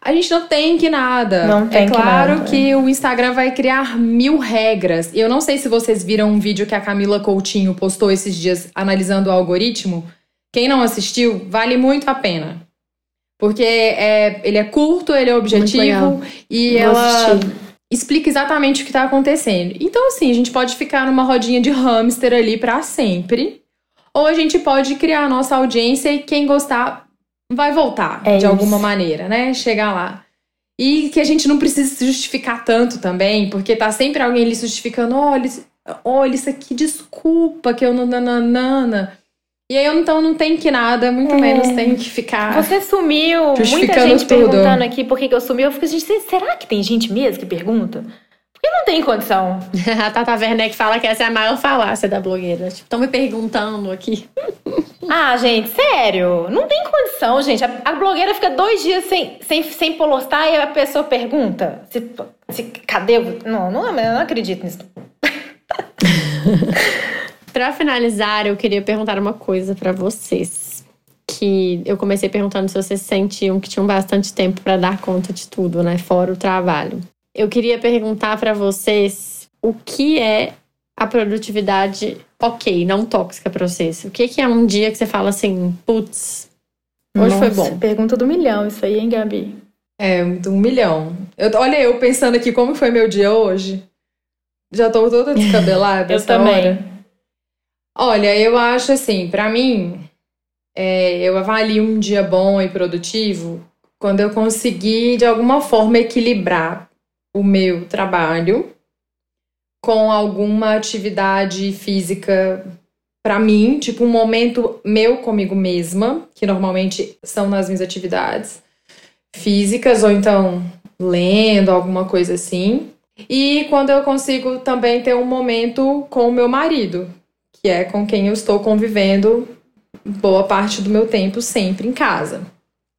A gente não tem que nada. Não tem é claro que, que o Instagram vai criar mil regras. E eu não sei se vocês viram um vídeo que a Camila Coutinho postou esses dias analisando o algoritmo. Quem não assistiu, vale muito a pena. Porque é, ele é curto, ele é objetivo e Vou ela assistir. explica exatamente o que está acontecendo. Então, assim, a gente pode ficar numa rodinha de hamster ali para sempre. Ou a gente pode criar a nossa audiência e quem gostar vai voltar é de isso. alguma maneira, né? Chegar lá. E que a gente não precisa se justificar tanto também, porque tá sempre alguém ali justificando: olha, olha isso aqui, desculpa que eu não. Nananana. E aí eu então não tenho que nada, muito é. menos tenho que ficar. Você sumiu, muita gente tudo. perguntando aqui por que, que eu sumi. Eu fico, gente, será que tem gente mesmo que pergunta? Porque não tem condição. a Tata Werneck fala que essa é a maior falácia da blogueira. Tipo, estão me perguntando aqui. ah, gente, sério. Não tem condição, gente. A, a, blogueira fica dois dias sem, sem, sem postar e a pessoa pergunta se, se cadê. Não, não, eu não acredito nisso. Para finalizar, eu queria perguntar uma coisa para vocês. Que eu comecei perguntando se vocês sentiam que tinham bastante tempo para dar conta de tudo, né? Fora o trabalho. Eu queria perguntar para vocês o que é a produtividade ok, não tóxica para vocês. O que, que é um dia que você fala assim, putz, hoje Nossa, foi bom? Pergunta do milhão, isso aí, hein, Gabi? É, um milhão. Eu, olha, eu pensando aqui como foi meu dia hoje. Já tô toda descabelada. eu também. Hora. Olha, eu acho assim, para mim, é, eu avalio um dia bom e produtivo quando eu conseguir, de alguma forma, equilibrar o meu trabalho com alguma atividade física para mim, tipo um momento meu comigo mesma, que normalmente são nas minhas atividades físicas, ou então lendo, alguma coisa assim. E quando eu consigo também ter um momento com o meu marido, que é com quem eu estou convivendo boa parte do meu tempo sempre em casa.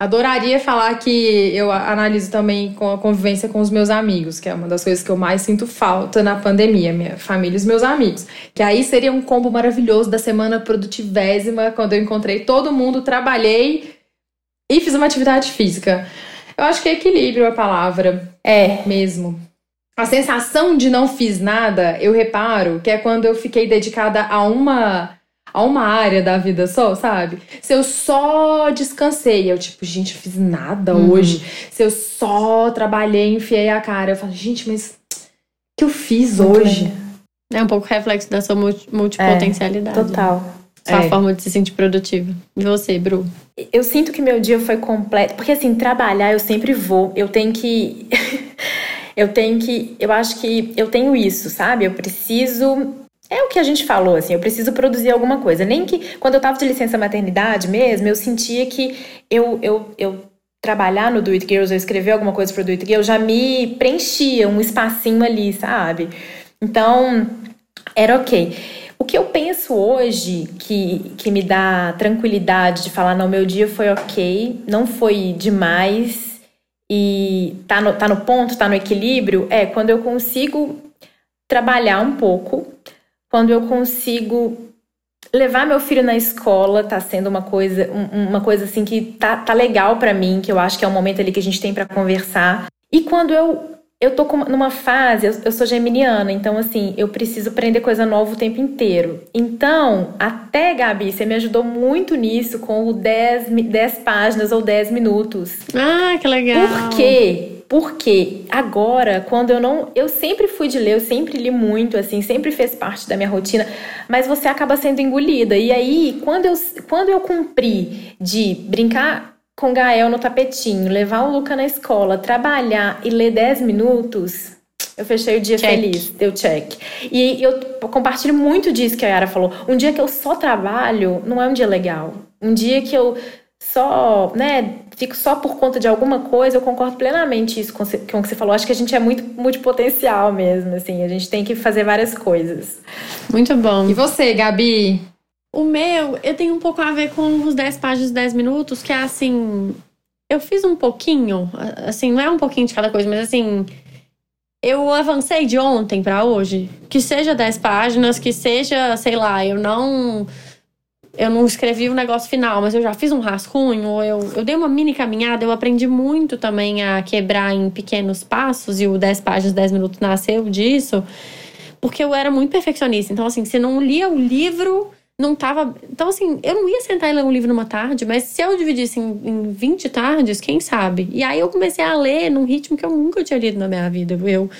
Adoraria falar que eu analiso também com a convivência com os meus amigos, que é uma das coisas que eu mais sinto falta na pandemia, minha família e os meus amigos. Que aí seria um combo maravilhoso da semana produtivésima, quando eu encontrei todo mundo, trabalhei e fiz uma atividade física. Eu acho que é equilíbrio a palavra. É. Mesmo. A sensação de não fiz nada, eu reparo que é quando eu fiquei dedicada a uma a uma área da vida só, sabe? Se eu só descansei, eu tipo, gente, eu fiz nada uhum. hoje. Se eu só trabalhei, enfiei a cara, eu falo, gente, mas o que eu fiz Muito hoje? É um pouco reflexo da sua multipotencialidade. É, total. Sua é. forma de se sentir produtiva. E você, Bru? Eu sinto que meu dia foi completo. Porque assim, trabalhar eu sempre vou. Eu tenho que. Eu tenho que. Eu acho que eu tenho isso, sabe? Eu preciso. É o que a gente falou, assim, eu preciso produzir alguma coisa. Nem que. Quando eu tava de licença maternidade mesmo, eu sentia que eu, eu, eu trabalhar no Do It Girls, eu escrever alguma coisa pro Do It Girls, já me preenchia um espacinho ali, sabe? Então, era ok. O que eu penso hoje que, que me dá tranquilidade de falar, não, meu dia foi ok, não foi demais, e tá no, tá no ponto, tá no equilíbrio, é quando eu consigo trabalhar um pouco, quando eu consigo levar meu filho na escola, tá sendo uma coisa, uma coisa assim que tá, tá legal para mim, que eu acho que é um momento ali que a gente tem para conversar. E quando eu eu tô numa fase, eu, sou geminiana, então assim, eu preciso aprender coisa nova o tempo inteiro. Então, até, Gabi, você me ajudou muito nisso com o 10, 10 páginas ou 10 minutos. Ah, que legal. Por quê? Porque agora, quando eu não. Eu sempre fui de ler, eu sempre li muito, assim, sempre fez parte da minha rotina, mas você acaba sendo engolida. E aí, quando eu, quando eu cumpri de brincar com o Gael no tapetinho, levar o Luca na escola, trabalhar e ler 10 minutos, eu fechei o dia check. feliz, deu check. E eu compartilho muito disso que a Yara falou. Um dia que eu só trabalho não é um dia legal. Um dia que eu só, né, fico só por conta de alguma coisa, eu concordo plenamente isso com, o que você falou. Acho que a gente é muito multipotencial mesmo, assim, a gente tem que fazer várias coisas. Muito bom. E você, Gabi? O meu, eu tenho um pouco a ver com os 10 páginas, 10 minutos, que é assim. Eu fiz um pouquinho, assim, não é um pouquinho de cada coisa, mas assim eu avancei de ontem para hoje. Que seja 10 páginas, que seja, sei lá, eu não. Eu não escrevi o negócio final, mas eu já fiz um rascunho, eu, eu dei uma mini caminhada, eu aprendi muito também a quebrar em pequenos passos, e o 10 páginas, 10 minutos nasceu disso, porque eu era muito perfeccionista. Então, assim, se não lia o livro, não tava. Então, assim, eu não ia sentar e ler um livro numa tarde, mas se eu dividisse em, em 20 tardes, quem sabe? E aí eu comecei a ler num ritmo que eu nunca tinha lido na minha vida. Eu,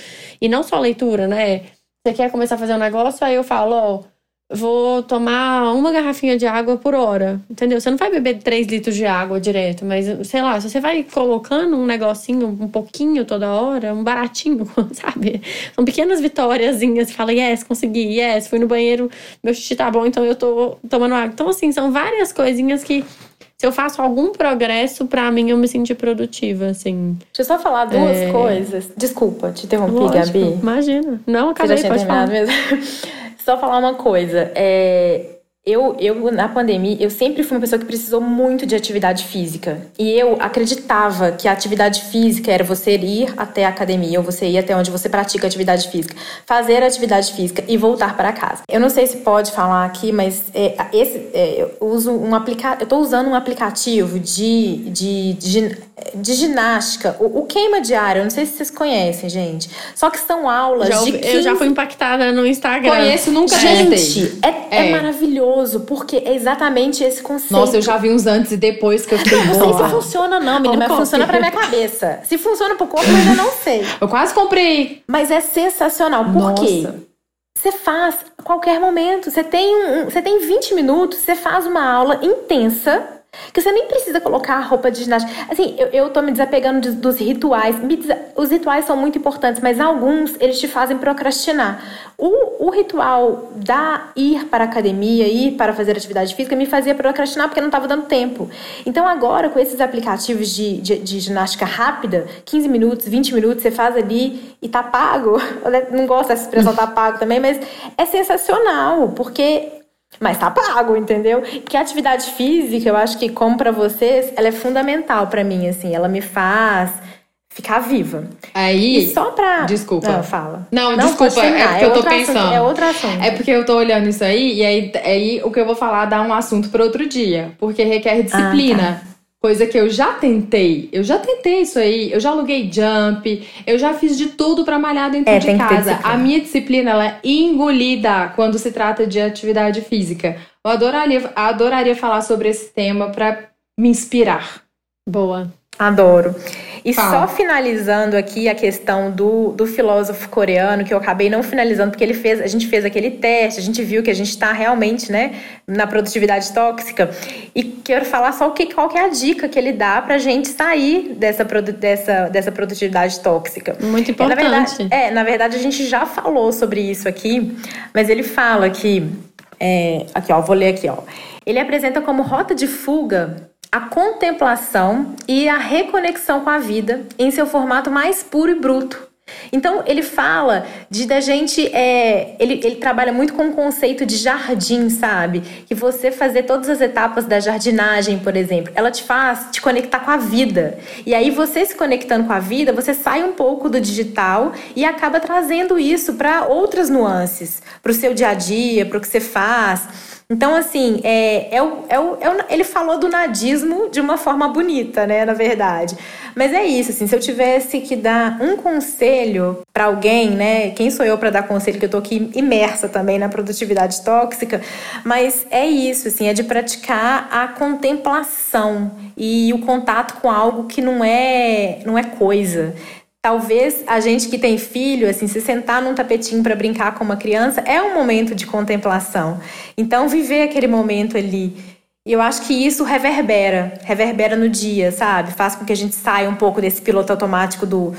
e não só leitura, né? Você quer começar a fazer um negócio, aí eu falo, ó vou tomar uma garrafinha de água por hora, entendeu? Você não vai beber 3 litros de água direto, mas sei lá, se você vai colocando um negocinho, um pouquinho toda hora, um baratinho, sabe? São pequenas vitóriazinhas, fala, yes, consegui, yes, fui no banheiro, meu xixi tá bom, então eu tô tomando água. Então, assim, são várias coisinhas que se eu faço algum progresso, para mim eu me senti produtiva, assim. Deixa eu só falar duas é... coisas. Desculpa, te interrompi, Lógico, Gabi. Imagina. Não, acabei, Você já pode falar. Mesmo? Só falar uma coisa. É, eu, eu, na pandemia, eu sempre fui uma pessoa que precisou muito de atividade física. E eu acreditava que a atividade física era você ir até a academia, ou você ir até onde você pratica atividade física, fazer atividade física e voltar para casa. Eu não sei se pode falar aqui, mas é, esse, é, eu uso um aplicativo. Eu estou usando um aplicativo de, de, de, de ginástica, o, o, Queima Diário. Eu não sei se vocês conhecem, gente. Só que são aulas já, de. 15... Eu já fui impactada no Instagram. Conheço, nunca Gente, é, é. é maravilhoso porque é exatamente esse conceito. Nossa, eu já vi uns antes e depois que eu fiquei Não sei se funciona não, menina, mas funciona pra minha cabeça. Se funciona pro corpo, eu ainda não sei. Eu quase comprei. Mas é sensacional. Por Nossa. quê? Você faz a qualquer momento. Você tem, um, você tem 20 minutos, você faz uma aula intensa que você nem precisa colocar a roupa de ginástica. Assim, eu, eu tô me desapegando de, dos rituais. os rituais são muito importantes, mas alguns eles te fazem procrastinar. O, o ritual da ir para a academia, ir para fazer atividade física, me fazia procrastinar porque não estava dando tempo. Então agora, com esses aplicativos de, de, de, ginástica rápida, 15 minutos, 20 minutos, você faz ali e tá pago. Eu não gosto dessa expressão tá pago também, mas é sensacional, porque mas tá pago, entendeu? Porque a atividade física, eu acho que, como para vocês, ela é fundamental para mim, assim. Ela me faz ficar viva. Aí. E só pra. Desculpa. Não, fala. Não, não desculpa, é porque é eu tô pensando. Assunto, é outro assunto. É porque eu tô olhando isso aí, e aí, aí o que eu vou falar dá um assunto para outro dia. Porque requer disciplina. Ah, tá. Coisa que eu já tentei. Eu já tentei isso aí. Eu já aluguei jump. Eu já fiz de tudo para malhar dentro é, de casa. A minha disciplina ela é engolida quando se trata de atividade física. Eu adoraria, adoraria falar sobre esse tema para me inspirar. Boa. Adoro. E Fala. só finalizando aqui a questão do, do filósofo coreano, que eu acabei não finalizando, porque ele fez, a gente fez aquele teste, a gente viu que a gente está realmente né, na produtividade tóxica. E quero falar só o que, qual que é a dica que ele dá para a gente sair dessa, dessa, dessa produtividade tóxica. Muito importante. na verdade, é, na verdade, a gente já falou sobre isso aqui, mas ele fala que. É, aqui, ó, vou ler aqui, ó. Ele apresenta como rota de fuga a contemplação e a reconexão com a vida em seu formato mais puro e bruto. Então ele fala de da gente é, ele, ele trabalha muito com o conceito de jardim, sabe? Que você fazer todas as etapas da jardinagem, por exemplo, ela te faz te conectar com a vida. E aí você se conectando com a vida, você sai um pouco do digital e acaba trazendo isso para outras nuances, para o seu dia a dia, para o que você faz. Então, assim, é, é, o, é, o, é o, ele falou do nadismo de uma forma bonita, né, na verdade. Mas é isso, assim, se eu tivesse que dar um conselho para alguém, né, quem sou eu para dar conselho, que eu tô aqui imersa também na produtividade tóxica, mas é isso, assim, é de praticar a contemplação e o contato com algo que não é, não é coisa talvez a gente que tem filho, assim, se sentar num tapetinho para brincar com uma criança é um momento de contemplação. Então, viver aquele momento ali. E eu acho que isso reverbera, reverbera no dia, sabe? Faz com que a gente saia um pouco desse piloto automático do,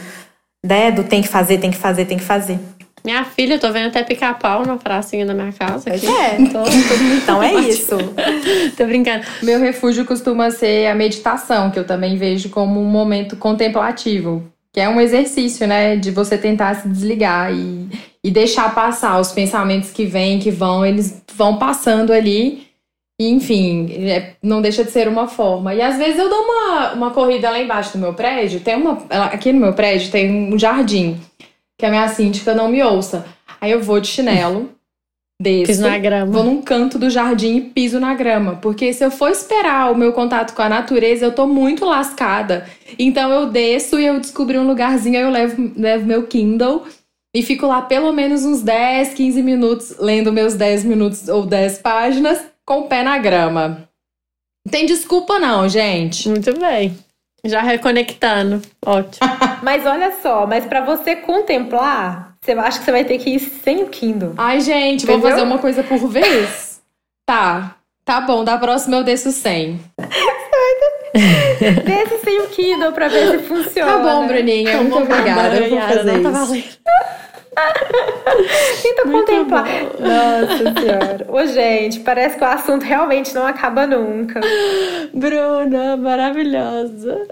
né, do tem que fazer, tem que fazer, tem que fazer. Minha filha, eu tô vendo até picar-pau na pracinha da minha casa. Aqui. É, tô, tô, então é isso. tô brincando. Meu refúgio costuma ser a meditação, que eu também vejo como um momento contemplativo. Que é um exercício, né? De você tentar se desligar e, e deixar passar os pensamentos que vêm, que vão, eles vão passando ali. E, enfim, é, não deixa de ser uma forma. E às vezes eu dou uma, uma corrida lá embaixo do meu prédio. Tem uma. Aqui no meu prédio tem um jardim que a minha síndica não me ouça. Aí eu vou de chinelo, desço, piso na grama. vou num canto do jardim e piso na grama. Porque se eu for esperar o meu contato com a natureza, eu tô muito lascada. Então eu desço e eu descobri um lugarzinho, aí eu levo, levo meu Kindle e fico lá pelo menos uns 10, 15 minutos lendo meus 10 minutos ou 10 páginas com o pé na grama. Não tem desculpa não, gente. Muito bem. Já reconectando. Ótimo. mas olha só, mas para você contemplar, você acha que você vai ter que ir sem o Kindle. Ai, gente, Entendeu? vou fazer uma coisa por vez. tá. Tá bom, da próxima eu desço sem. Desce sem o Kindle pra ver se funciona. Tá bom, Bruninha. Muito obrigada. Eu vou fazer isso. Tenta Muito contemplar. Bom. Nossa senhora. Ô, gente, parece que o assunto realmente não acaba nunca. Bruna, maravilhosa.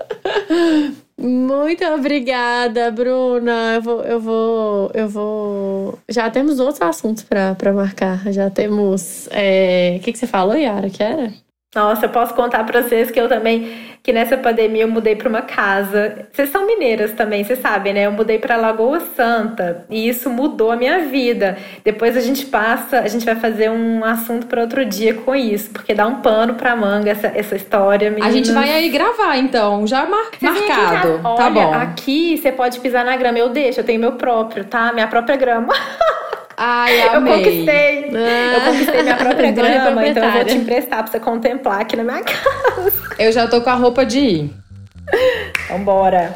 Muito obrigada, Bruna. Eu vou, eu vou, eu vou. Já temos outros assuntos para marcar. Já temos. É... O que, que você falou, Yara? Que era? Nossa, eu posso contar para vocês que eu também que nessa pandemia eu mudei para uma casa. Vocês são mineiras também, vocês sabem, né? Eu mudei para Lagoa Santa e isso mudou a minha vida. Depois a gente passa, a gente vai fazer um assunto para outro dia com isso, porque dá um pano para manga essa, essa história. Meninas. A gente vai aí gravar então, já mar marcado. Tá Olha, tá bom. Aqui você pode pisar na grama, eu deixo, eu tenho meu próprio, tá? Minha própria grama. Ai, amei. Eu conquistei. Ah, eu conquistei minha própria grama, então eu vou te emprestar pra você contemplar aqui na minha casa. Eu já tô com a roupa de ir. Vambora.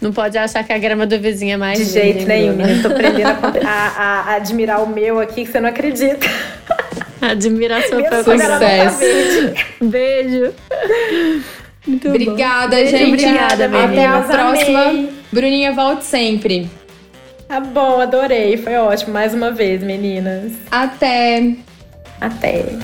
Não pode achar que a grama do vizinho é mais De jeito nenhum, menina. Tô aprendendo a, a, a, admirar o meu aqui, que você não acredita. Admiração pra Sucesso. Beijo. Muito Obrigada, bom. gente. Obrigada, Até a próxima. Amei. Bruninha, volte sempre. Tá bom, adorei. Foi ótimo mais uma vez, meninas. Até. Até.